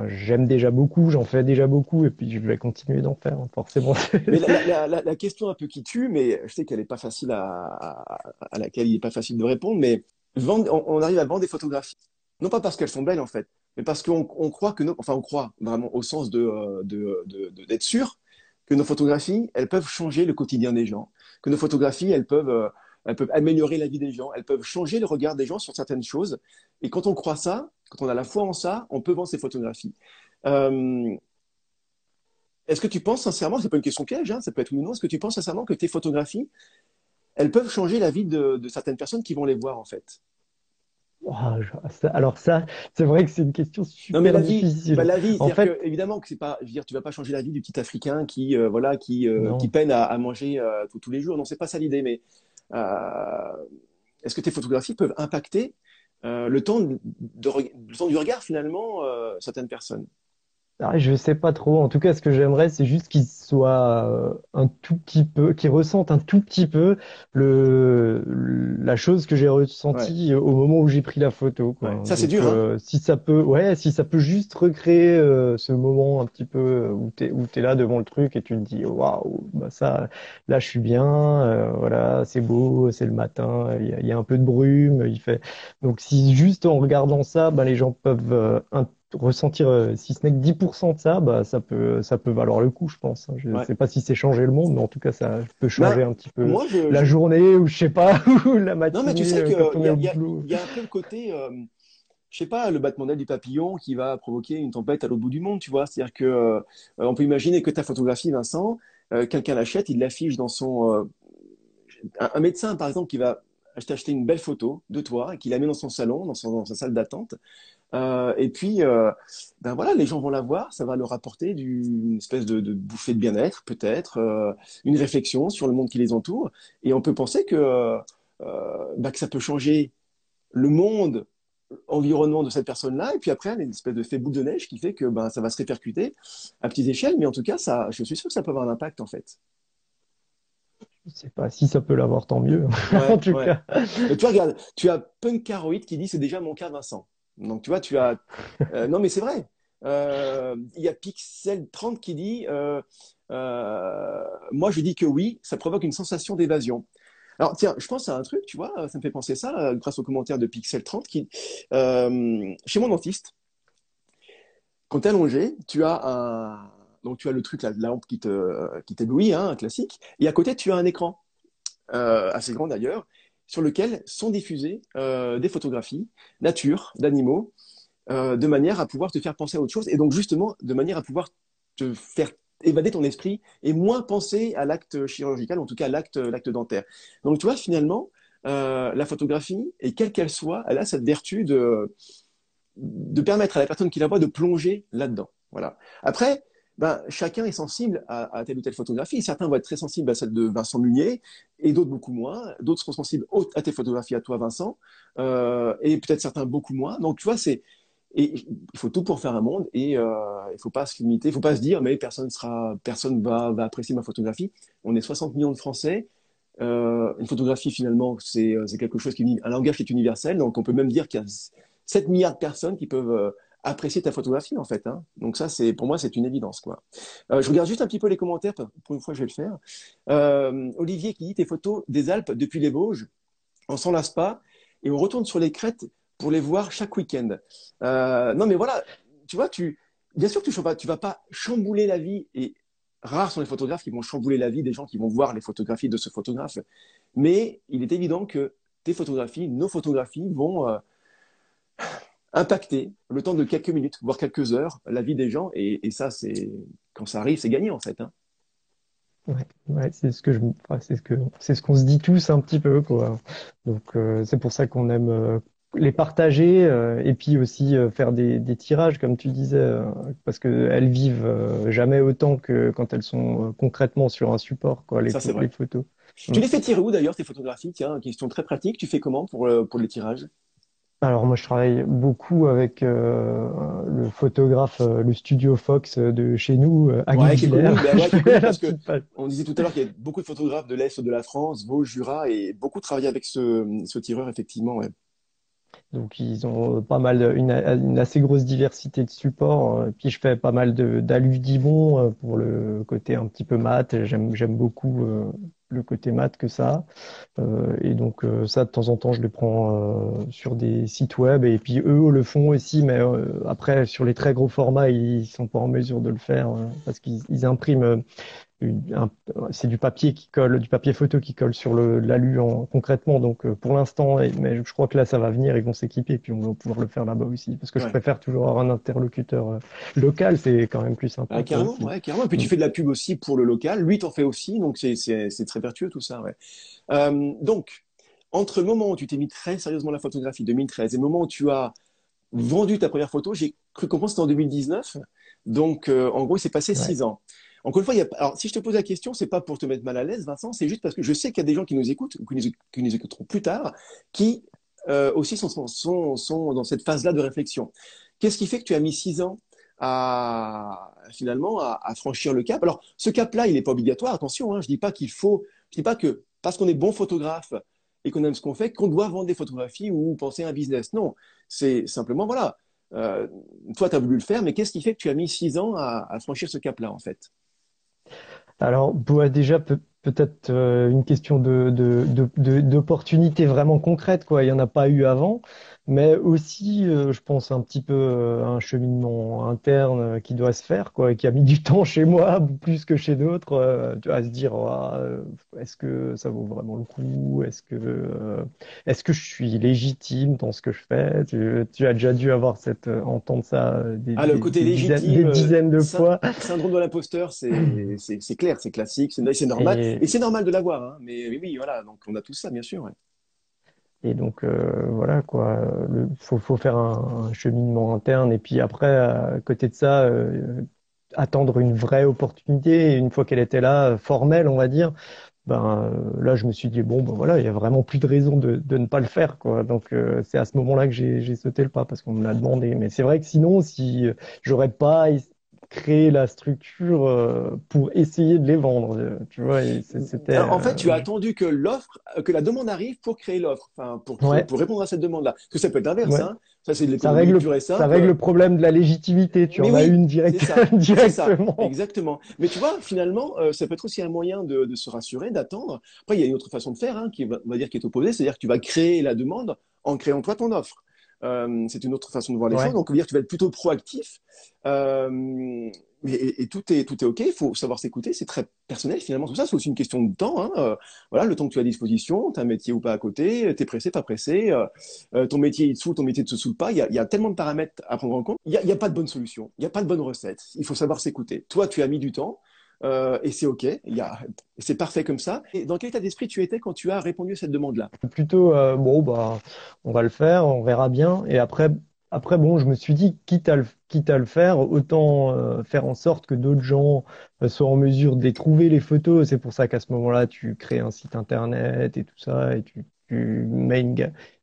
j'aime déjà beaucoup, j'en fais déjà beaucoup, et puis je vais continuer d'en faire, forcément. Mais la, la, la, question un peu qui tue, mais je sais qu'elle n'est pas facile à, à, laquelle il n'est pas facile de répondre, mais on, arrive à vendre des photographies. Non pas parce qu'elles sont belles, en fait, mais parce qu'on croit que nos, enfin, on croit vraiment au sens de, euh, de, de, d'être sûr que nos photographies, elles peuvent changer le quotidien des gens, que nos photographies, elles peuvent, euh, elles peuvent améliorer la vie des gens, elles peuvent changer le regard des gens sur certaines choses. Et quand on croit ça, quand on a la foi en ça, on peut vendre ces photographies. Euh, est-ce que tu penses sincèrement, c'est pas une question piège, hein, ça peut être ou non, est-ce que tu penses sincèrement que tes photographies, elles peuvent changer la vie de, certaines personnes qui vont les voir en fait alors ça, c'est vrai que c'est une question super non, mais la difficile. Vie, bah, la vie, en fait, que, évidemment que c'est pas, je veux dire, tu vas pas changer la vie du petit Africain qui, euh, voilà, qui, euh, qui peine à, manger euh, tous les jours. Non, c'est pas ça l'idée. Mais est-ce que tes photographies peuvent impacter le temps, de, le temps du regard finalement certaines personnes? Ah, je sais pas trop. En tout cas, ce que j'aimerais, c'est juste qu'il soit euh, un tout petit peu, qu'il ressente un tout petit peu le la chose que j'ai ressentie au moment où j'ai pris la photo. Quoi. Ça, c'est dur. Hein. Euh, si ça peut, ouais, si ça peut juste recréer euh, ce moment un petit peu où t'es où t'es là devant le truc et tu te dis waouh, bah ça, là, je suis bien. voilà, c'est beau, c'est le matin, il y a, y a, un peu de brume, il fait. Donc, si juste en regardant ça, bah les gens peuvent ressentir, euh, si ce n'est que 10% de ça, bah, ça peut, ça peut valoir le coup, je pense. Je ne sais pas si c'est changer le monde, mais en tout cas, ça peut changer bah, un petit peu la journée ou je sais pas, ou la matinée. Non, mais tu sais qu'il y, y, a un peu le côté, euh, je sais pas, le battement d'aile du papillon qui va provoquer une tempête à l'autre bout du monde, tu vois. C'est-à-dire que, euh, on peut imaginer que ta photographie, Vincent, quelqu'un l'achète, il l'affiche dans son, un, médecin, par exemple, qui va acheter une belle photo de toi et qui la met dans son salon, dans, son, dans sa salle d'attente. Euh, et puis, euh, ben voilà, les gens vont la voir, ça va leur apporter du, une espèce de, de bouffée de bien-être, peut-être, euh, une réflexion sur le monde qui les entoure. Et on peut penser que, euh, ben que ça peut changer le monde, environnement de cette personne-là. Et puis après, il y a une espèce de fait boule de neige qui fait que ben, ça va se répercuter à petite échelle. Mais en tout cas, ça, je suis sûr que ça peut avoir un impact, en fait. Je sais pas si ça peut l'avoir, tant mieux. en tout cas. Et tu regarde, tu as Punkaroid qui dit c'est déjà mon cas, Vincent. Donc, tu vois, tu as. Euh, non, mais c'est vrai. Euh, il y a Pixel 30 qui dit euh, Moi, je dis que oui, ça provoque une sensation d'évasion. Alors, tiens, je pense à un truc, tu vois, ça me fait penser ça, grâce au commentaire de Pixel 30 qui. chez mon dentiste, quand tu es allongé, tu as. Donc, tu as le truc, la lampe qui t'éblouit, qui hein, un classique, et à côté, tu as un écran, assez grand d'ailleurs, sur lequel sont diffusées euh, des photographies nature, d'animaux, euh, de manière à pouvoir te faire penser à autre chose, et donc justement de manière à pouvoir te faire évader ton esprit et moins penser à l'acte chirurgical, en tout cas à l'acte, l'acte dentaire. Donc tu vois, finalement, euh, la photographie, et quelle qu'elle soit, elle a cette vertu de, de permettre à la personne qui la voit de plonger là-dedans. Voilà. Après, ben, chacun est sensible à, telle ou telle photographie. Certains vont être très sensibles à celle de Vincent Munier et d'autres beaucoup moins. D'autres seront sensibles à tes photographies à toi, Vincent, euh, et peut-être certains beaucoup moins. Donc, tu vois, il faut tout pour faire un monde et euh, il faut pas se limiter, il faut pas se dire mais personne sera, personne va, va apprécier ma photographie. On est 60 millions de Français. Euh, une photographie finalement c'est quelque chose qui un langage qui est universel. Donc on peut même dire qu'il y a 7 milliards de personnes qui peuvent euh, apprécier ta photographie en fait. Hein. Donc ça, c'est pour moi, c'est une évidence quoi. Euh, je regarde juste un petit peu les commentaires pour une fois, je vais le faire. Euh, Olivier qui dit tes photos des Alpes depuis les Vosges, on s'en lasse pas et on retourne sur les crêtes pour les voir chaque week-end. Euh, non mais voilà, tu vois, tu bien sûr que tu vas, tu vas pas chambouler la vie et rares sont les photographes qui vont chambouler la vie des gens qui vont voir les photographies de ce photographe. Mais il est évident que tes photographies, nos photographies vont impacter le temps de quelques minutes, voire quelques heures, la vie des gens. Et, ça, c'est quand ça arrive, c'est gagné en fait. Hein. Ouais, c'est ce que je, c'est ce que, c'est ce qu'on se dit tous un petit peu, quoi. Donc euh, c'est pour ça qu'on aime euh, les partager euh, et puis aussi faire des, des, tirages, comme tu disais, parce que elles vivent jamais autant que quand elles sont concrètement sur un support, quoi, les, les photos. Tu les fais tirer où d'ailleurs tes photographies? Tiens, question très pratique. Tu fais comment pour pour les tirages? Alors moi je travaille beaucoup avec euh, le photographe, euh, le studio Fox de chez nous, euh, ouais, qui connu, ouais, parce que on disait tout à l'heure qu'il y a beaucoup de photographes de l'Est de la France, Vosges, Jura, et beaucoup travaillé avec ce, ce tireur effectivement. Ouais. Donc ils ont pas mal, une, une, assez grosse diversité de supports. Puis je fais pas mal d'aludimon pour le côté un petit peu mat. J'aime j'aime beaucoup le côté mat que ça. Euh, et donc euh, ça, de temps en temps, je les prends euh, sur des sites web. Et puis eux le font aussi, mais après, sur les très gros formats, ils sont pas en mesure de le faire parce qu'ils impriment c'est du papier qui colle, du papier photo qui colle sur l'alu concrètement. Donc euh, pour l'instant, mais je crois que là ça va venir, ils vont s'équiper, puis on va pouvoir le faire là-bas aussi. Parce que je préfère toujours avoir un interlocuteur euh, local, c'est quand même plus sympa. Ah, carrément, ouais, carrément. Et puis tu fais de la pub aussi pour le local, lui t'en fais aussi, donc c'est c'est très vertueux tout ça. Ouais. Euh, donc entre le moment où tu t'es mis très sérieusement la photographie 2013 et le moment où tu as vendu ta première photo, j'ai cru comprendre c'était en 2019. Donc en gros, il s'est passé six ans. Encore une fois, alors si je te pose la question, c'est pas pour te mettre mal à l'aise, Vincent, c'est juste parce que je sais qu'il y a des gens qui nous écoutent ou qui nous, écouteront plus tard, qui euh, aussi sont, dans cette phase-là de réflexion. Qu'est-ce qui fait que tu as mis six ans à finalement à, franchir le cap? Alors, ce cap-là, il n'est pas obligatoire. Attention, hein, je dis pas qu'il faut, je dis pas que parce qu'on est bon photographe et qu'on aime ce qu'on fait, qu'on doit vendre des photographies ou penser à un business. Non, c'est simplement voilà. Euh, toi, tu as voulu le faire, mais qu'est-ce qui fait que tu as mis six ans à, franchir ce cap-là, en fait? Alors, déjà, peut-être euh, une question d'opportunité de, vraiment concrète, quoi. Il n'y en a pas eu avant mais aussi, euh, je pense, un petit peu euh, un cheminement interne euh, qui doit se faire, quoi, et qui a mis du temps chez moi, plus que chez d'autres, à se dire, est-ce que ça vaut vraiment le coup? Est-ce que, est-ce que je suis légitime dans ce que je fais? Tu, as déjà dû avoir cette, entendre ça des, ah, le côté légitime, des dizaines de fois. Syndrome de l'imposteur, c'est, c'est, clair, c'est classique, c'est, normal, et, c'est normal de l'avoir, hein, mais oui, voilà, donc on a tout ça, bien sûr. Ouais. Et donc euh, voilà quoi, il faut, faut, faire un, un, cheminement interne. Et puis après à côté de ça euh, attendre une vraie opportunité. Et une fois qu'elle était là formelle on va dire, ben euh, là je me suis dit bon ben voilà il y a vraiment plus de raison de, de ne pas le faire quoi. Donc euh, c'est à ce moment-là que j'ai sauté le pas parce qu'on me l'a demandé. Mais c'est vrai que sinon si j'aurais pas créer la structure euh, pour essayer de les vendre. Euh, tu vois, c'était. En fait, tu as euh, attendu que l'offre, que la demande arrive pour créer l'offre, enfin pour, pour répondre à cette demande-là. Parce que ça peut être l'inverse. Hein. Ça, c'est ça règle, ça règle le problème de la légitimité. Tu en as une direct, directement. Exactement. Mais tu vois, finalement, ça peut être aussi un moyen de, de se rassurer, d'attendre. Après, il y a une autre façon de faire, hein, qui on va dire qui est opposée, c'est-à-dire que tu vas créer la demande en créant toi ton offre. Euh, c'est une autre façon de voir les choses. Donc, dire tu vas être plutôt proactif. Euh, et, tout est tout est ok. Il faut savoir s'écouter. C'est très personnel finalement. Tout ça, c'est aussi une question de temps. Hein. Euh, voilà, le temps que tu as à disposition, as un métier ou pas à côté, t'es pressé, pas pressé, ton métier il te saoule, ton métier ne te saoule pas. Il y a, il y a tellement de paramètres à prendre en compte. Il n'y a, y a, pas de bonne solution. Il n'y a pas de bonne recette. Il faut savoir s'écouter. Toi, tu as mis du temps. Euh, et c'est OK, c'est parfait comme ça. Et dans quel état d'esprit tu étais quand tu as répondu à cette demande-là? Plutôt, euh, bon, bah, on va le faire, on verra bien. Et après, après, bon, je me suis dit, quitte à le, quitte à le faire, autant euh, faire en sorte que d'autres gens soient en mesure de les photos. C'est pour ça qu'à ce moment-là, tu crées un site internet et tout ça, et tu, tu mets une,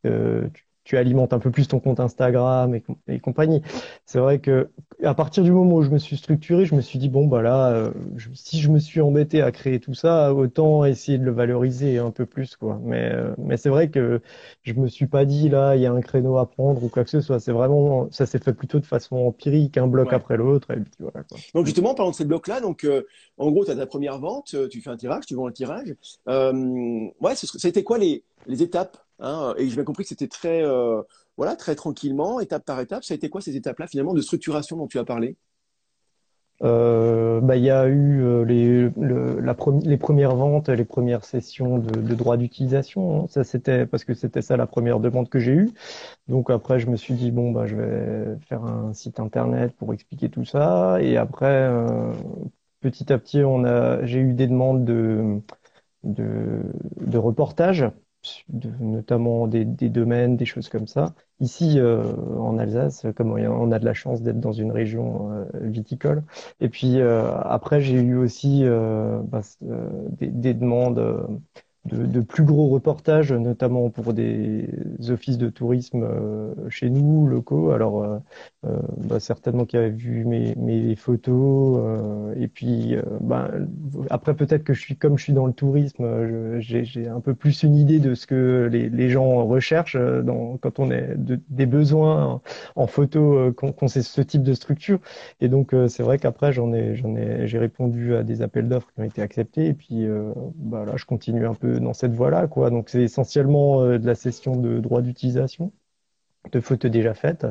tu, tu alimentes un peu plus ton compte Instagram et, compagnie. C'est vrai que à partir du moment où je me suis structuré, je me suis dit bon bah là, euh, si je me suis embêté à créer tout ça, autant essayer de le valoriser un peu plus quoi. Mais euh, mais c'est vrai que je me suis pas dit là il y a un créneau à prendre ou quoi que ce soit. C'est vraiment ça s'est fait plutôt de façon empirique, un bloc après l'autre et puis voilà. Quoi. Donc justement parlant de ces blocs là, donc euh, en gros tu as ta première vente, tu fais un tirage, tu vends un tirage. ouais, ça a été quoi les les étapes Hein, et j'ai bien compris que c'était très, euh, voilà, très tranquillement, étape par étape. Ça a été quoi ces étapes-là finalement de structuration dont tu as parlé? Euh, bah, il y a eu euh, les, les premières ventes, les premières sessions de, de droit d'utilisation. Hein. Ça, c'était parce que c'était ça la première demande que j'ai eue. Donc après, je me suis dit bon, bah, je vais faire un site internet pour expliquer tout ça. Et après, euh, petit à petit, on a, j'ai eu des demandes de de, de notamment des, domaines, des choses comme ça. Ici, euh, en Alsace, comme on a de la chance d'être dans une région euh, viticole. Et puis euh, après, j'ai eu aussi bah, des, demandes de, plus gros reportages, notamment pour des offices de tourisme euh, chez nous, locaux. Alors, euh, euh, bah, certainement qui avaient vu mes, photos. et puis, bah, après, peut-être que je suis comme je suis dans le tourisme, j'ai un peu plus une idée de ce que les, gens recherchent quand on est des besoins en, photo, qu'on sait ce type de structure. Et donc, c'est vrai qu'après, j'en ai, j'en ai, j'ai répondu à des appels d'offres qui ont été acceptés. Et puis, bah, là, je continue un peu dans cette voie-là, quoi. Donc c'est essentiellement euh, de la session de droit d'utilisation de photos déjà faites,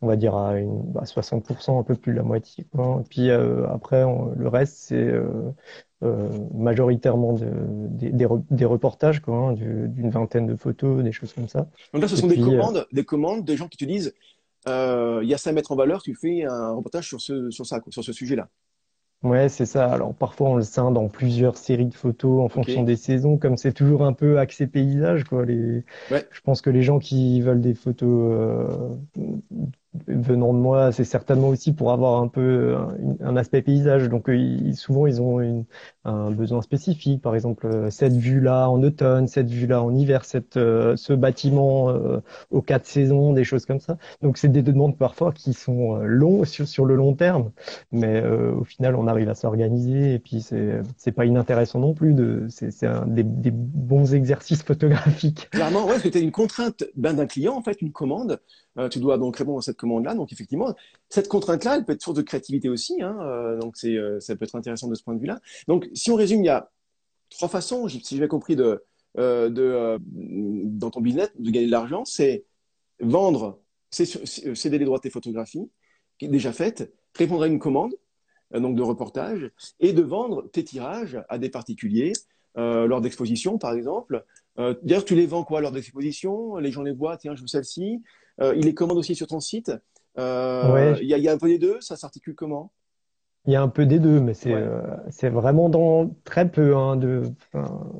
on va dire à une, 60%, bah, un peu plus de la moitié. Quoi. Puis euh, après, le reste, c'est euh, majoritairement de, des, reportages, quoi, hein, d'une vingtaine de photos, des choses comme ça. Donc là, ce sont des commandes, des commandes, des gens qui te disent, il y a ça à mettre en valeur, tu fais un reportage sur ce, sur ça, sur ce sujet-là. Ouais, c'est ça. Alors parfois on le scinde dans plusieurs séries de photos en fonction des saisons, comme c'est toujours un peu axé paysage, quoi. Les... Je pense que les gens qui veulent des photos euh, venant de moi, c'est certainement aussi pour avoir un peu un, aspect paysage. Donc souvent ils ont un besoin spécifique, par exemple cette vue-là en automne, cette vue-là en hiver, cette, ce bâtiment aux quatre saisons, des choses comme ça. Donc c'est des demandes parfois qui sont longs sur, sur le long terme, mais au final on arrive à s'organiser et puis c'est c'est pas inintéressant non plus. De c'est des, bons exercices photographiques. Clairement, ouais, as une contrainte ben, d'un client en fait, une commande euh, tu dois donc répondre à cette Donc effectivement, cette contrainte-là, elle peut être source de créativité aussi. Hein, euh, donc c'est, euh, ça peut être intéressant de ce point de vue-là. Donc si on résume, il y a trois façons, si j'ai compris, de, de dans ton business, de gagner de l'argent, c'est vendre, céder les droits de tes photographies, qui est déjà faite, répondre à une commande, donc de reportage, et de vendre tes tirages à des particuliers lors d'expositions, par exemple. D'ailleurs, tu les vends quoi lors d'expositions? Les gens les voient, tiens, je veux celle-ci. Euh, il est commande aussi sur ton site. Euh, il y, a un peu des deux. Ça s'articule comment? Il y a un peu des deux, mais c'est euh, c'est vraiment dans très peu. Hein, de,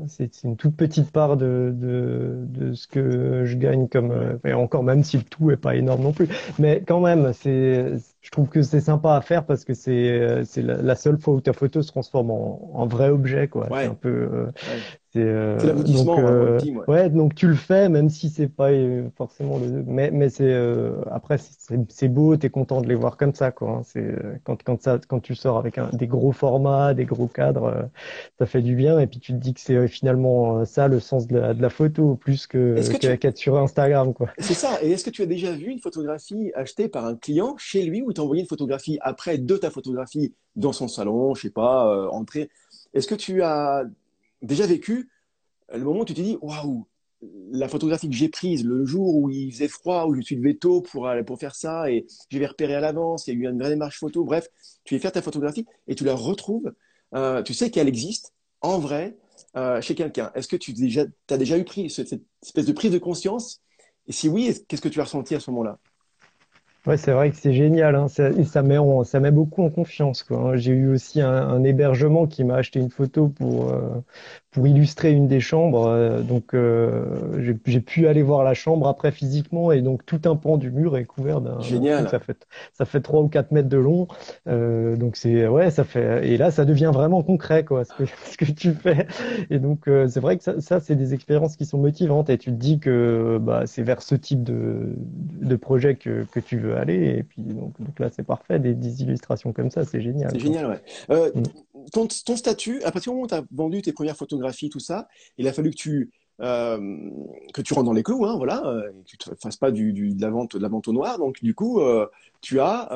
c'est une toute petite part de, de, de ce que je gagne comme. et encore même si le tout est pas énorme non plus, mais quand même, c'est. Je trouve que c'est sympa à faire parce que c'est c'est la, seule fois où ta photo se transforme en, en vrai objet, quoi. C'est un peu. C'est euh, l'aboutissement. Donc, euh, ouais. donc tu le fais, même si c'est pas euh, forcément le. Mais, mais c'est euh, après c'est beau, t'es content de les voir comme ça, quoi. Hein. C'est quand quand ça quand tu sors avec un, des gros formats, des gros cadres, ça fait du bien. Et puis tu te dis que c'est finalement ça le sens de la, de la photo, plus que qu'être sur Instagram, quoi. C'est ça. Et est-ce que tu as déjà vu une photographie achetée par un client chez lui ou t'as envoyé une photographie après de ta photographie dans son salon, je sais pas, entrée? Est-ce que tu as déjà vécu le moment où tu t'es dit waouh, la photographie que j'ai prise le jour où il faisait froid, où je suis levé tôt pour, pour faire ça et je vais repérer à l'avance, il y a eu une vraie démarche photo, bref, tu vas faire ta photographie et tu la retrouves, euh, tu sais qu'elle existe en vrai euh, chez quelqu'un. Est-ce que tu déjà, as déjà eu pris cette, cette espèce de prise de conscience? Et si oui, qu'est-ce que tu as ressenti à ce moment-là? Ouais, c'est vrai que c'est génial, hein. ça, et ça met, ça met beaucoup en confiance. Quoi. Hein. J'ai eu aussi un, un hébergement qui m'a acheté une photo pour, euh, pour illustrer une des chambres. Euh, donc, euh, j'ai pu aller voir la chambre après physiquement, et donc tout un pan du mur est couvert d'un. Génial. Ça fait, ça fait 3 ou 4 mètres de long. Euh, donc, c'est, ouais, ça fait, et là, ça devient vraiment concret, quoi, ce que, ce que tu fais. Et donc, euh, c'est vrai que ça, ça c'est des expériences qui sont motivantes, et tu te dis que bah, c'est vers ce type de, de projet que, que tu veux aller. Et puis, donc, donc là, c'est parfait. Des, des, illustrations comme ça, c'est génial. C'est génial, ouais. Euh, mm. ton, ton, statut, à partir du moment où tu as vendu tes premières photographies, tout ça, il a fallu que tu, euh, que tu rentres dans les clous, hein, voilà, euh, que tu ne fasses pas du, du, de, la vente, de la vente au noir. Donc, du coup, euh, tu as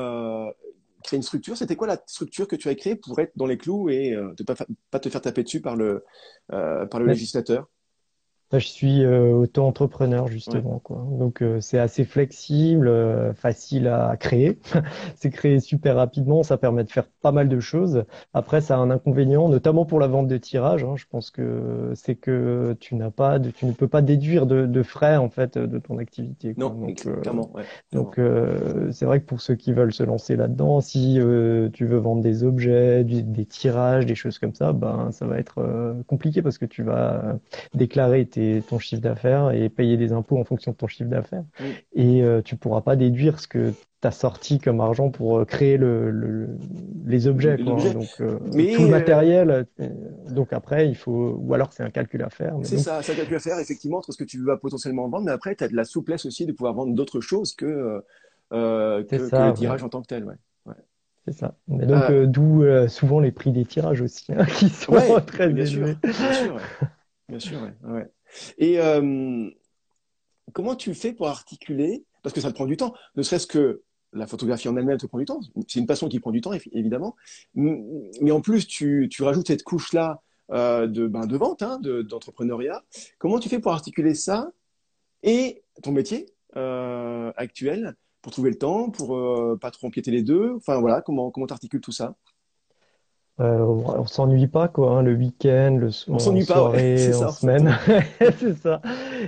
créé une structure. C'était quoi la structure que tu as créée pour être dans les clous et ne pas, pas te faire taper dessus par le, par le législateur? Je suis euh, auto-entrepreneur justement, quoi. Donc euh, c'est assez flexible, euh, facile à créer. c'est créé super rapidement, ça permet de faire pas mal de choses. Après, ça a un inconvénient, notamment pour la vente de tirage. Hein. je pense que c'est que tu n'as pas, de, tu ne peux pas déduire de, de, frais en fait de ton activité. Quoi. Non, donc, clairement. Ouais, donc c'est vrai que pour ceux qui veulent se lancer là-dedans, si tu veux vendre des objets, des tirages, des choses comme ça, ben ça va être compliqué parce que tu vas déclarer ton chiffre d'affaires et payer des impôts en fonction de ton chiffre d'affaires. Et euh, tu pourras pas déduire ce que tu as sorti comme argent pour euh, créer le, les objets. Quoi, donc, euh, Mais tout le matériel. donc après, il faut. Ou alors c'est un calcul à faire. C'est ça, c'est un calcul à faire, effectivement, entre ce que tu vas potentiellement vendre. Mais après, tu as de la souplesse aussi de pouvoir vendre d'autres choses que, que, le tirage en tant que tel. Ouais. C'est ça. Donc, d'où souvent les prix des tirages aussi, hein, qui sont très bien élevés. Sûr, bien sûr, bien sûr, ouais. Et euh, comment tu fais pour articuler Parce que ça te prend du temps, ne serait-ce que la photographie en elle-même te prend du temps. C'est une passion qui prend du temps, évidemment. Mais en plus, tu, rajoutes cette couche-là euh, de, ben, de vente, hein, d'entrepreneuriat. Comment tu fais pour articuler ça et ton métier euh, actuel pour trouver le temps, pour euh, pas trop empiéter les deux? Enfin voilà, comment comment articules tout ça? Euh, on s'ennuie pas quoi, hein, le week-end, le on s'ennuie pas, ouais, en semaine, c'est ça.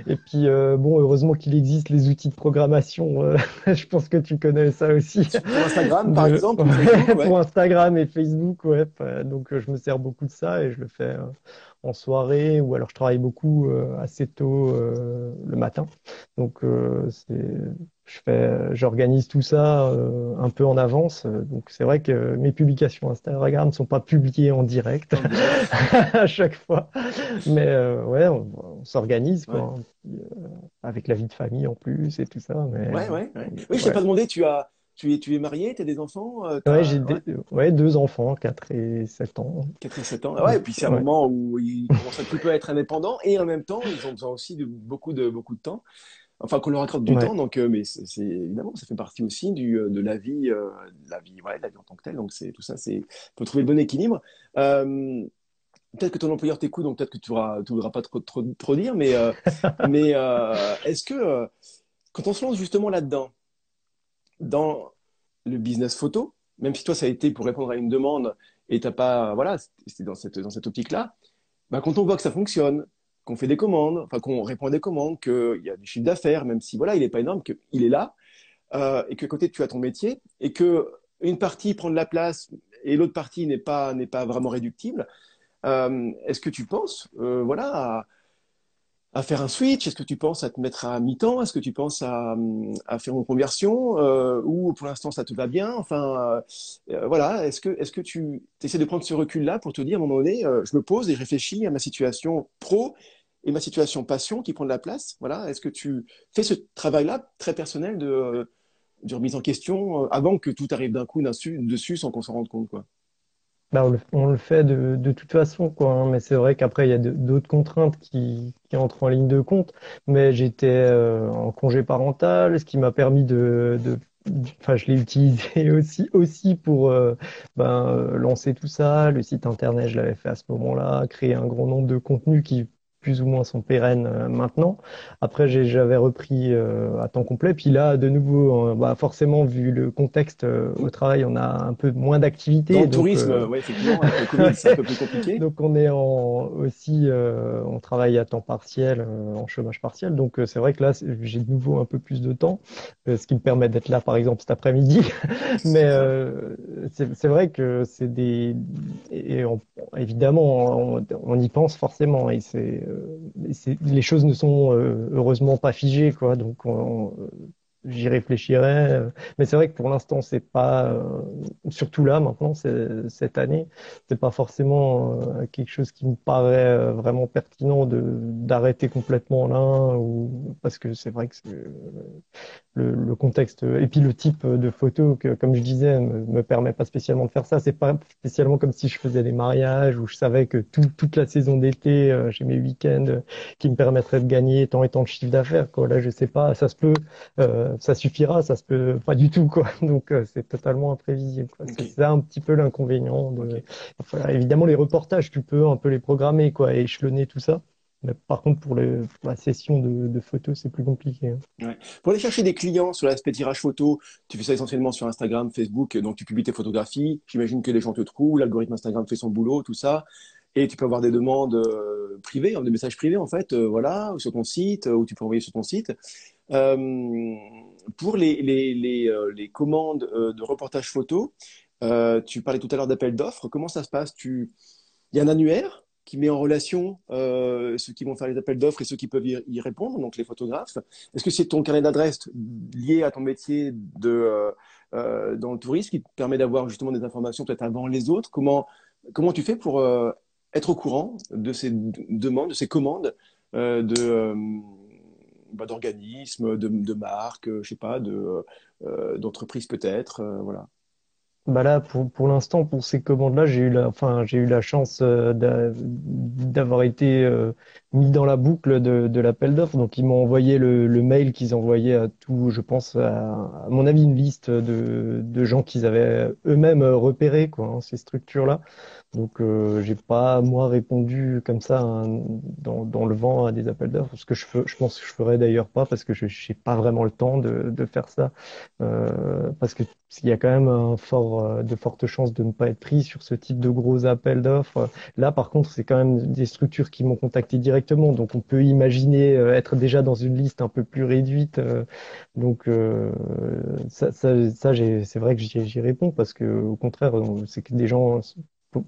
Et puis euh, bon, heureusement qu'il existe les outils de programmation. Euh, je pense que tu connais ça aussi. Pour Instagram, par exemple. Pour Instagram et Facebook, ouais. Donc je me sers beaucoup de ça et je le fais en soirée ou alors je travaille beaucoup assez tôt le matin. Donc c'est je fais, j'organise tout ça euh, un peu en avance. Donc c'est vrai que mes publications Instagram ne sont pas publiées en direct à chaque fois, mais euh, ouais, on, s'organise quoi, euh, avec la vie de famille en plus et tout ça. Mais, ouais, ouais, ouais. Oui, je t'ai pas demandé, tu as, tu es, tu es marié, tu as des enfants Ouais, j'ai ouais. deux enfants, 4 et 7 ans. 4 et 7 ans. Ouais, et puis c'est un moment où ils commencent un petit peu à être indépendants et en même temps, ils ont besoin aussi de beaucoup de beaucoup de temps enfin qu'on leur accorde du temps. Donc, euh, mais c'est évidemment, ça fait partie aussi du, euh, de la vie, euh, la vie, ouais, la vie en tant que telle. Donc, c'est tout ça, c'est faut trouver le bon équilibre. peut-être que ton employeur t'écoute, donc peut-être que tu ne voudras pas trop, trop, trop dire, mais, mais est-ce que quand on se lance justement là-dedans, dans le business photo, même si toi ça a été pour répondre à une demande et t'as pas, voilà, c'était dans cette, dans cette optique-là, bah, quand on voit que ça fonctionne, qu'on fait des commandes, enfin qu'on répond à des commandes, qu'il y a du chiffre d'affaires, même si voilà, il n'est pas énorme, qu'il est là, euh, et que côté tu as ton métier, et que une partie prend de la place et l'autre partie n'est pas pas vraiment réductible. Euh, est-ce que tu penses, euh, voilà, à, à, faire un switch? Est-ce que tu penses à te mettre à mi-temps? Est-ce que tu penses à, à faire une conversion ou pour l'instant ça te va bien? Enfin, voilà. Est-ce que est-ce que tu essaies de prendre ce recul-là pour te dire à un moment donné, je me pose et je réfléchis à ma situation pro et ma situation passion qui prend de la place? Voilà, est-ce que tu fais ce travail-là très personnel de, de, remise en question euh, avant que tout arrive d'un coup dessus, dessus sans qu'on s'en rende compte, quoi? Bah, on, le, fait de, de toute façon, quoi. Hein, mais c'est vrai qu'après il y a d'autres contraintes qui, qui, entrent en ligne de compte. Mais j'étais euh, en congé parental, ce qui m'a permis de, de enfin je l'ai utilisé aussi aussi pour euh, ben, lancer tout ça le site internet je l'avais fait à ce moment-là créer un grand nombre de contenus qui plus ou moins sont pérennes euh, maintenant. Après, j'avais repris euh, à temps complet. Puis là, de nouveau, euh, bah, forcément, vu le contexte au travail, on a un peu moins d'activité. Dans le tourisme, oui, effectivement, c'est un peu plus compliqué. Donc, on est en, aussi, on travaille à temps partiel, en chômage partiel. Donc, c'est vrai que là, j'ai de nouveau un peu plus de temps, ce qui me permet d'être là, par exemple, cet après-midi. Mais c'est vrai que c'est des... Et évidemment, on, on, y pense forcément. Et c'est euh, les choses ne sont euh, heureusement pas figées, quoi. Donc, j'y réfléchirai. Euh, mais c'est vrai que pour l'instant, c'est pas, surtout là maintenant, cette année, c'est pas forcément quelque chose qui me paraît vraiment pertinent d'arrêter complètement l'un ou parce que c'est vrai que le, le, contexte et puis le type de photo que, comme je disais, me, me permet pas spécialement de faire ça. C'est pas spécialement comme si je faisais des mariages où je savais que tout, toute la saison d'été, euh, j'ai mes week-ends euh, qui me permettraient de gagner tant et tant de chiffre d'affaires. Quoi. Là, je sais pas, ça se peut, euh, ça suffira, ça se peut pas du tout. Quoi. Donc, euh, c'est totalement imprévisible. Quoi. C'est ça un petit peu l'inconvénient. De... évidemment, les reportages, tu peux un peu les programmer, quoi, et échelonner tout ça. Par contre, pour, la session de, photos, c'est plus compliqué. Hein. Pour aller chercher des clients sur l'aspect tirage photo, tu fais ça essentiellement sur Instagram, Facebook, donc tu publies tes photographies. J'imagine que les gens te trouvent, l'algorithme Instagram fait son boulot, tout ça. Et tu peux avoir des demandes euh, privées, des messages privés en fait, euh, voilà, sur ton site, ou tu peux envoyer sur ton site. Euh, pour les, commandes de reportage photo, tu parlais tout à l'heure d'appel d'offres. Comment ça se passe? Il y a un annuaire qui met en relation euh, ceux qui vont faire les appels d'offres et ceux qui peuvent y, répondre, donc les photographes. Est-ce que c'est ton carnet d'adresse lié à ton métier de, euh, euh, dans le tourisme qui te permet d'avoir justement des informations peut-être avant les autres? Comment, comment tu fais pour être au courant de ces demandes, de ces commandes de bah, d'organismes, de, de, marques, je sais pas, de d'entreprises peut-être, voilà. Bah là, pour, pour l'instant, pour ces commandes-là, j'ai eu la, enfin, j'ai eu la chance euh, d'avoir été euh, mis dans la boucle de, de l'appel d'offres. Donc, ils m'ont envoyé le, le mail qu'ils envoyaient à tout, je pense, à, à, mon avis, une liste de, de gens qu'ils avaient eux-mêmes repérés, quoi, hein, ces structures-là. Donc, euh, j'ai pas moi répondu comme ça hein, dans, dans, le vent à des appels d'offres, ce que je, je pense que je ferais d'ailleurs pas parce que je n'ai pas vraiment le temps de, de faire ça, euh, parce que il y a quand même un fort, euh, de fortes chances de ne pas être pris sur ce type de gros appels d'offres. Là, par contre, c'est quand même des structures qui m'ont contacté directement, donc on peut imaginer euh, être déjà dans une liste un peu plus réduite. Euh, donc ça, ça, ça c'est vrai que j'y réponds parce que au contraire, c'est que des gens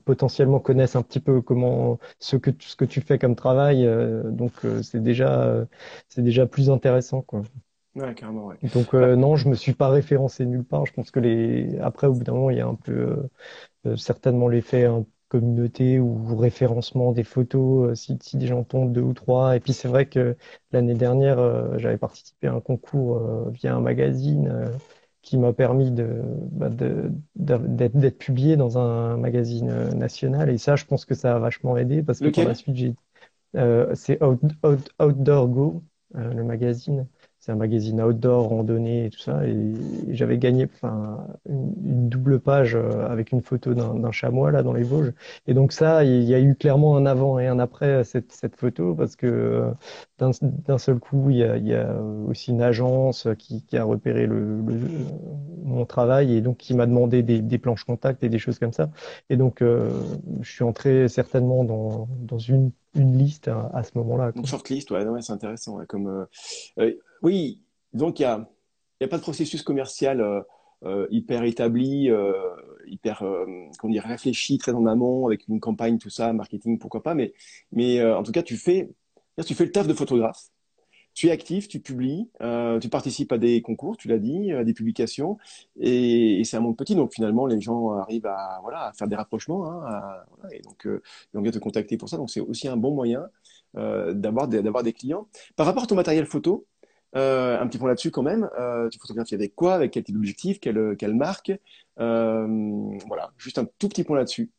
potentiellement connaissent un petit peu comment ce que ce que tu fais comme travail. donc c'est déjà c'est déjà plus intéressant quoi. Ouais, carrément, ouais. Donc non, je me suis pas référencé nulle part. Je pense que les après au bout d'un moment il y a un peu certainement l'effet communauté ou référencement des photos euh, si, si des gens tombent deux ou trois. Et puis c'est vrai que l'année dernière, euh, j'avais participé à un concours euh, via un magazine qui m'a permis de, bah, d'être publié dans un magazine national. Et ça, je pense que ça a vachement aidé parce que par la suite, j'ai, c'est Outdoor Go, le magazine c'est un magazine outdoor, randonnée et tout ça. Et, j'avais gagné enfin, une, double page euh, avec une photo d'un chamois là dans les Vosges. Et donc ça, il y a eu clairement un avant et un après cette, cette photo parce que euh, d'un seul coup, il y, a, il y, a, aussi une agence qui, qui a repéré le, le, mon travail et donc qui m'a demandé des, des, planches contact et des choses comme ça. Et donc, euh, je suis entré certainement dans, dans une, une liste à, ce moment-là. Une shortlist, ouais, ouais c'est intéressant. Ouais, comme euh, oui, donc il n'y a, y a pas de processus commercial euh, euh, hyper établi, euh, hyper comment dire, réfléchi, très en amont, avec une campagne, tout ça, marketing, pourquoi pas. Mais, mais en tout cas, tu fais, tu fais le taf de photographe. Tu es actif, tu publies, tu participes à des concours, tu l'as dit, à des publications, et, c'est un monde petit, donc finalement les gens arrivent à voilà à faire des rapprochements, hein, et donc ils vont bien te contacter pour ça. Donc c'est aussi un bon moyen d'avoir des, d'avoir des clients. Par rapport à ton matériel photo, euh, un petit point là-dessus quand même. Euh, tu photographies avec quoi Avec quel type d'objectif quelle, quelle marque euh, Voilà, juste un tout petit point là-dessus.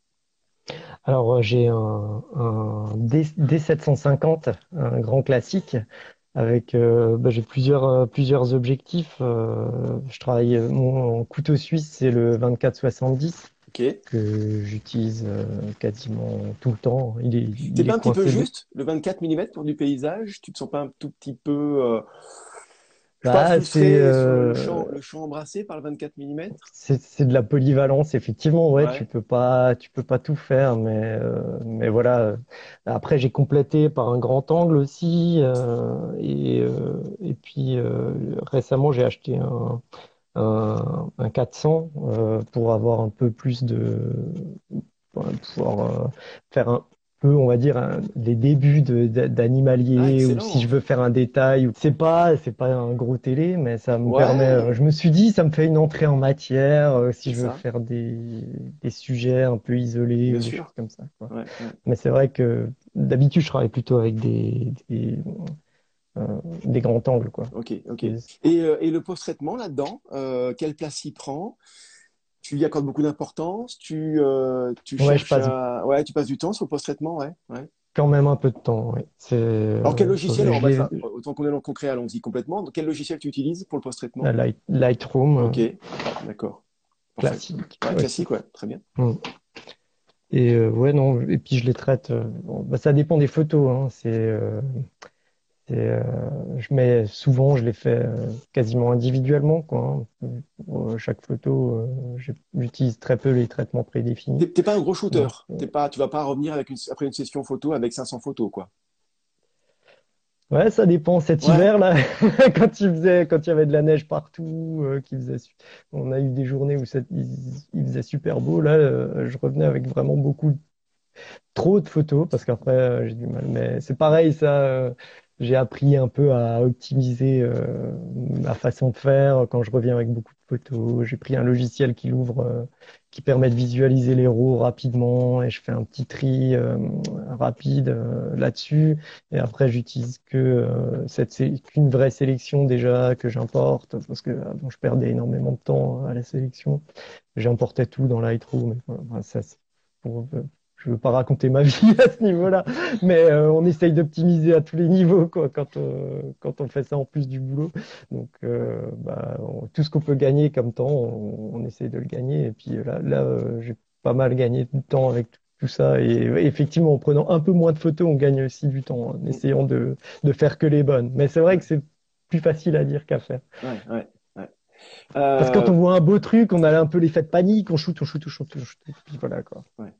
Alors euh, j'ai un, un D, 750 un grand classique. Avec, euh, bah, j'ai plusieurs euh, plusieurs objectifs. je travaille mon couteau suisse, c'est le 24-70 que j'utilise quasiment tout le temps. Il est, c'est pas un petit peu juste le 24 mm pour du paysage? Tu te sens pas un tout petit peu bah, c'est euh... le, champ, le, champ, embrassé par le 24 mm. C'est de la polyvalence, effectivement. Ouais, tu peux pas, tu peux pas tout faire, mais euh, mais voilà. Après, j'ai complété par un grand angle aussi, euh, et euh, et puis euh, récemment, j'ai acheté un un, un 400 pour avoir un peu plus de pour pouvoir faire un, on va dire, les débuts d'animalier ah, ou si je veux faire un détail. C'est pas, c'est pas un gros télé, mais ça me permet. Euh, je me suis dit, ça me fait une entrée en matière euh, si je veux faire des, des sujets un peu isolés, des choses comme ça. mais c'est vrai que d'habitude, je travaille plutôt avec des, des, euh, des grands angles, quoi. Ok, ok. Et, et le post-traitement là-dedans, quelle place il prend? Tu y accordes beaucoup d'importance, tu, euh, tu à... ouais, tu passes du temps sur le post-traitement, ouais, ouais. Quand même un peu de temps, oui. Alors quel logiciel, autant qu'on est dans le concret, allons-y complètement. Quel logiciel tu utilises pour le post-traitement? Light, Lightroom. Ok, d'accord. Classique. Classique, ouais, très bien. Mm. Et euh, ouais, non, et puis je les traite. Euh, bah, ça dépend des photos. Hein. C'est euh, euh, je mets souvent, je les fais euh, quasiment individuellement. Quoi, hein. Pour chaque photo, euh, j'utilise très peu les traitements prédéfinis. T'es pas un gros shooter. T'es pas, tu vas pas revenir avec une, après une session photo avec 500 photos, quoi. Ouais, ça dépend. Cet hiver là, quand il faisait, quand il y avait de la neige partout, qui faisait, on a eu des journées où il, faisait super beau. Là, je revenais avec vraiment beaucoup, trop de photos parce qu'après j'ai du mal. Mais c'est pareil, ça j'ai appris un peu à optimiser euh, ma façon de faire quand je reviens avec beaucoup de photos. J'ai pris un logiciel qui l'ouvre, euh, qui permet de visualiser les RAW rapidement et je fais un petit tri euh, rapide là-dessus. Et après, j'utilise que cette qu'une vraie sélection déjà que j'importe parce que bon, je perdais énormément de temps à la sélection. J'importais tout dans Lightroom. Voilà, ça, pour je veux pas raconter ma vie à ce niveau-là, mais euh, on essaye d'optimiser à tous les niveaux quoi, quand, euh, quand on fait ça en plus du boulot. Donc, euh, bah, tout ce qu'on peut gagner comme temps, on, on, essaye de le gagner. Et puis là, là j'ai pas mal gagné du temps avec tout, ça. Et effectivement, en prenant un peu moins de photos, on gagne aussi du temps, en essayant de, de faire que les bonnes. Mais c'est vrai que c'est plus facile à dire qu'à faire. Ouais, ouais. Parce que quand on voit un beau truc, on a un peu l'effet de panique, on shoot, on shoot, on shoot, on shoot, et puis voilà quoi. Ouais.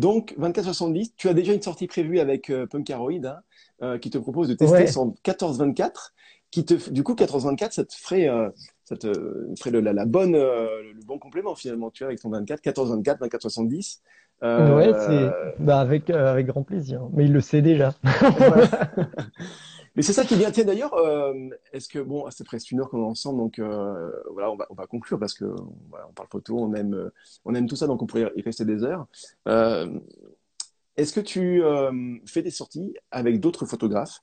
Donc, 2470, tu as déjà une sortie prévue avec euh, Punkaroid, hein, euh, qui te propose de tester son 1424. Qui te, du coup, 1424, ça te ferait, euh, ça te ferait le, la, bonne, le bon complément finalement, tu vois, avec ton 24, 14, 24, 24, 70. Euh... Ouais, c'est bah, avec, avec grand plaisir. Mais il le sait déjà. Mais c'est ça qui bien. Tiens, d'ailleurs, euh, est-ce que, bon, c'est presque une heure qu'on est ensemble, donc euh, voilà, on va, on va conclure parce que on parle photo, on aime, euh, on aime tout ça, donc on pourrait y rester des heures. Est-ce que tu fais des sorties avec d'autres photographes?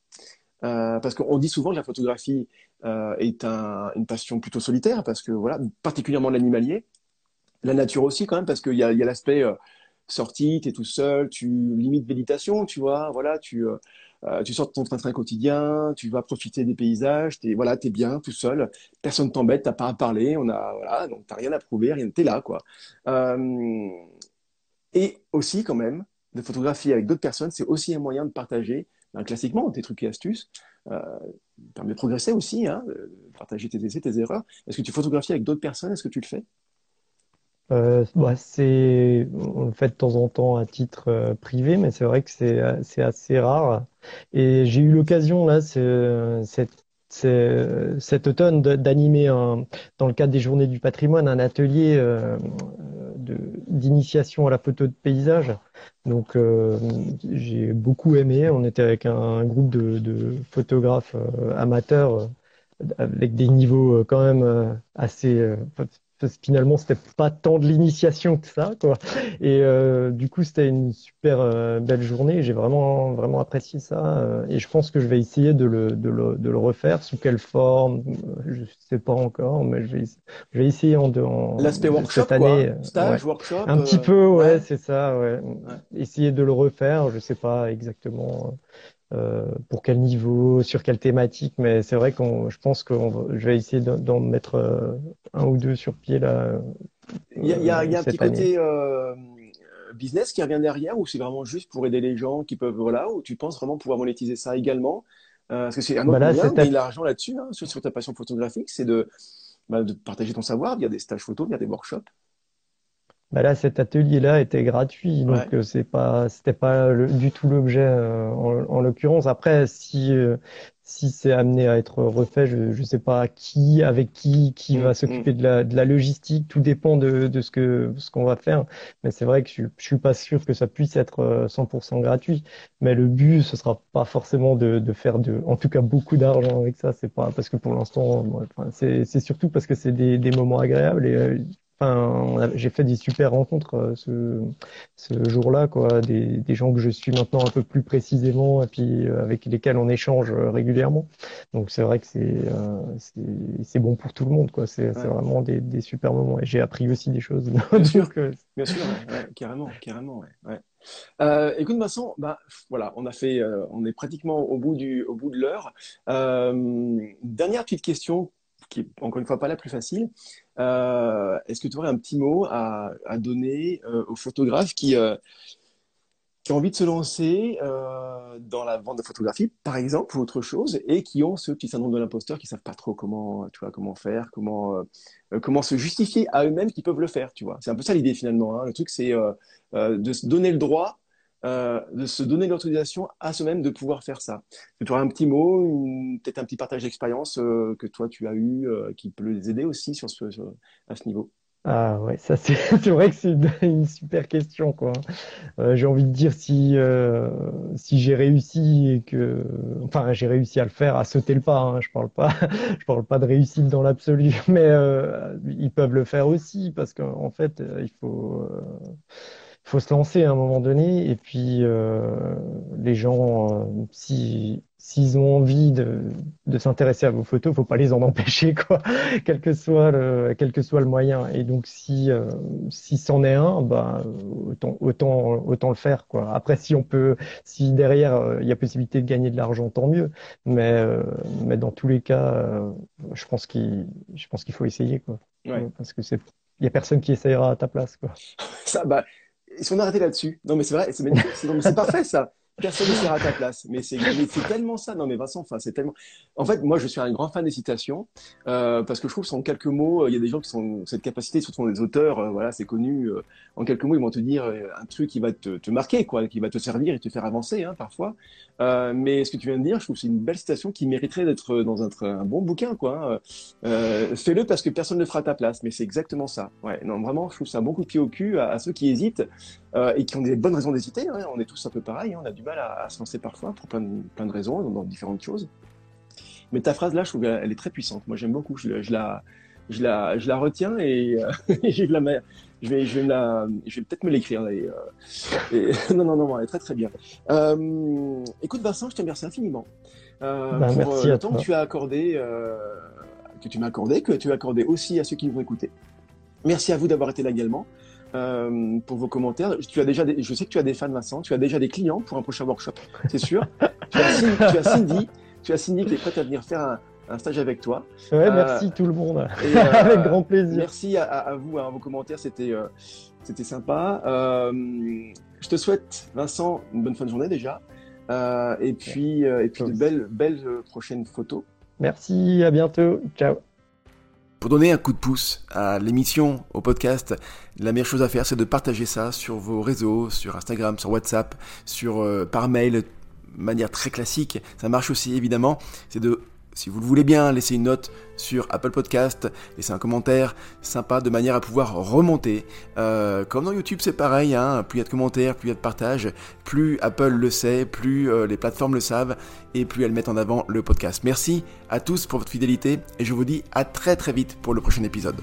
Parce qu'on dit souvent que la photographie est un, une passion plutôt solitaire, parce que voilà, particulièrement l'animalier, la nature aussi quand même, parce qu'il y a, y a l'aspect sortie, tu es tout seul, tu limites méditation, tu vois, voilà, tu euh, tu sors de ton train-train quotidien, tu vas profiter des paysages, t'es voilà, es bien tout seul, personne t'embête, t'as pas à parler, on a voilà, donc t'as rien à prouver, rien, t'es là quoi. Euh, et aussi quand même, de photographier avec d'autres personnes, c'est aussi un moyen de partager, ben, classiquement, tes trucs et astuces, euh, permet de progresser aussi, hein, de partager tes essais, tes erreurs. Est-ce que tu photographies avec d'autres personnes? Est-ce que tu le fais? Euh, bah, c'est, on le fait de temps en temps à titre euh, privé, mais c'est vrai que c'est, c'est assez rare. Et j'ai eu l'occasion là, cette, cet automne d'animer dans le cadre des Journées du patrimoine un atelier euh, d'initiation à la photo de paysage. Donc euh, j'ai beaucoup aimé. On était avec un, groupe de photographes amateurs avec des niveaux quand même assez finalement c'était pas tant de l'initiation que ça quoi et euh, du coup c'était une super euh, belle journée j'ai vraiment vraiment apprécié ça euh, et je pense que je vais essayer de le, de le, de le refaire sous quelle forme je sais pas encore mais je vais je vais essayer en, en l'aspect workshop cette année quoi. stage workshop un petit peu ouais, ouais. c'est ça ouais. ouais. essayer de le refaire je sais pas exactement euh, pour quel niveau, sur quelle thématique, mais c'est vrai qu'on, je pense que je vais essayer d'en mettre euh, un ou deux sur pied là. Il y a, il y a, il y a un petit côté euh, business qui revient derrière, ou c'est vraiment juste pour aider les gens qui peuvent, voilà, ou tu penses vraiment pouvoir monétiser ça également? Parce que c'est un autre bah moyen de l'argent là-dessus, hein, sur, sur, ta passion photographique, c'est de, bah, de partager ton savoir via des stages photo, via des workshops. Bah là, cet atelier-là était gratuit, donc ouais. Euh, c'est pas, c'était pas le, du tout l'objet euh, en, en l'occurrence. Après, si euh, si c'est amené à être refait, je je sais pas qui, avec qui, qui mmh, va s'occuper mmh. de la de la logistique. Tout dépend de de ce que ce qu'on va faire. Mais c'est vrai que je, je suis pas sûr que ça puisse être 100% gratuit. Mais le but, ce sera pas forcément de de faire de, en tout cas beaucoup d'argent avec ça. C'est pas parce que pour l'instant, enfin, c'est c'est surtout parce que c'est des des moments agréables et Enfin, j'ai fait des super rencontres euh, ce, ce jour-là, quoi, des, des, gens que je suis maintenant un peu plus précisément et puis euh, avec lesquels on échange euh, régulièrement. Donc c'est vrai que c'est c'est bon pour tout le monde, quoi. C'est ouais. vraiment des, des, super moments. Et j'ai appris aussi des choses. Bien sûr, que... bien sûr, ouais, carrément, carrément, ouais. Euh, écoute Vincent, bah voilà, on a fait, euh, on est pratiquement au bout du, au bout de l'heure. Euh, dernière petite question qui est encore une fois pas la plus facile. Euh, Est-ce que tu aurais un petit mot à, donner euh, aux photographes qui, euh, qui ont envie de se lancer dans la vente de photographie, par exemple, ou autre chose, et qui ont ce petit syndrome de l'imposteur, qui savent pas trop comment, tu vois, comment faire, comment, comment se justifier à eux-mêmes qu'ils peuvent le faire, tu vois. C'est un peu ça l'idée finalement. Hein. Le truc, c'est de se donner le droit euh, de se donner l'autorisation à soi-même de pouvoir faire ça. Tu aurais un petit mot, peut-être un petit partage d'expérience euh, que toi tu as eu, euh, qui peut les aider aussi sur ce, sur, à ce niveau. Ah ouais, ça c'est vrai que c'est une, super question quoi. Euh, j'ai envie de dire si euh, si j'ai réussi et que enfin j'ai réussi à le faire, à sauter le pas. Hein, je parle pas je parle pas de réussite dans l'absolu, mais ils peuvent le faire aussi parce qu'en en fait il faut faut se lancer à un moment donné et puis euh, les gens euh, si s'ils ont envie de, de s'intéresser à vos photos faut pas les en empêcher quoi quel que soit le quel que soit le moyen. Et donc si euh, si c'en est un bah autant autant autant le faire quoi. Après si on peut si derrière il y a possibilité de gagner de l'argent tant mieux. Mais mais dans tous les cas je pense qu'il je pense qu'il faut essayer quoi. Ouais. parce que c'est il y a personne qui essayera à ta place quoi. Ça bah si on arrêtait là-dessus, non mais c'est vrai, c'est c'est parfait ça. Personne ne sera à ta place. Mais c'est tellement ça. Non, mais Vincent, enfin, c'est tellement. En fait, moi, je suis un grand fan des citations euh, parce que je trouve que en quelques mots, il y a des gens qui ont cette capacité, surtout des auteurs, euh, voilà, c'est connu. Euh, en quelques mots, ils vont te dire euh, un truc qui va te, marquer, quoi, qui va te servir et te faire avancer, hein, parfois. Euh, mais ce que tu viens de dire, je trouve que c'est une belle citation qui mériterait d'être dans un, bon bouquin, quoi. Hein. Fais-le parce que personne ne fera ta place. Mais c'est exactement ça. Ouais, non, vraiment, je trouve ça un bon coup de pied au cul à ceux qui hésitent et qui ont des bonnes raisons d'hésiter. Hein. On est tous un peu pareil. Hein. On a du mal à, à se lancer parfois pour plein de, plein de raisons, dans, dans différentes choses. Mais ta phrase là, je trouve qu'elle est très puissante. Moi, j'aime beaucoup. Je, je, la, je la, je la retiens et, euh, je la mets, je vais, je vais la, je vais peut-être me l'écrire. Et, euh, et, non, non, non, elle est très, très bien. Euh, écoute, Vincent, je te remercie infiniment euh, ben, pour le temps que tu as accordé, euh, que tu m'as accordé, que tu as accordé aussi à ceux qui vont écouter. Merci à vous d'avoir été là également. Euh, pour vos commentaires. Tu as déjà des, je sais que tu as des fans, Vincent. Tu as déjà des clients pour un prochain workshop, c'est sûr. tu, as Cindy, tu, as Cindy, tu as Cindy qui est prête à venir faire un, un stage avec toi. Ouais, merci tout le monde. Et, euh, avec grand plaisir. Merci à, à vous, à hein, vos commentaires, c'était euh, c'était sympa. Euh, je te souhaite, Vincent, une bonne fin de journée déjà. et puis, et puis de belles, belles prochaines photos. Merci, à bientôt. Ciao. Pour donner un coup de pouce à l'émission, au podcast, la meilleure chose à faire, c'est de partager ça sur vos réseaux, sur Instagram, sur WhatsApp, sur euh, par mail, manière très classique. Ça marche aussi évidemment. C'est de si vous le voulez bien, laissez une note sur Apple Podcast, laissez un commentaire sympa de manière à pouvoir remonter. Euh, comme dans YouTube, c'est pareil, hein, plus il y a de commentaires, plus il y a de partages, plus Apple le sait, plus euh, les plateformes le savent et plus elles mettent en avant le podcast. Merci à tous pour votre fidélité et je vous dis à très très vite pour le prochain épisode.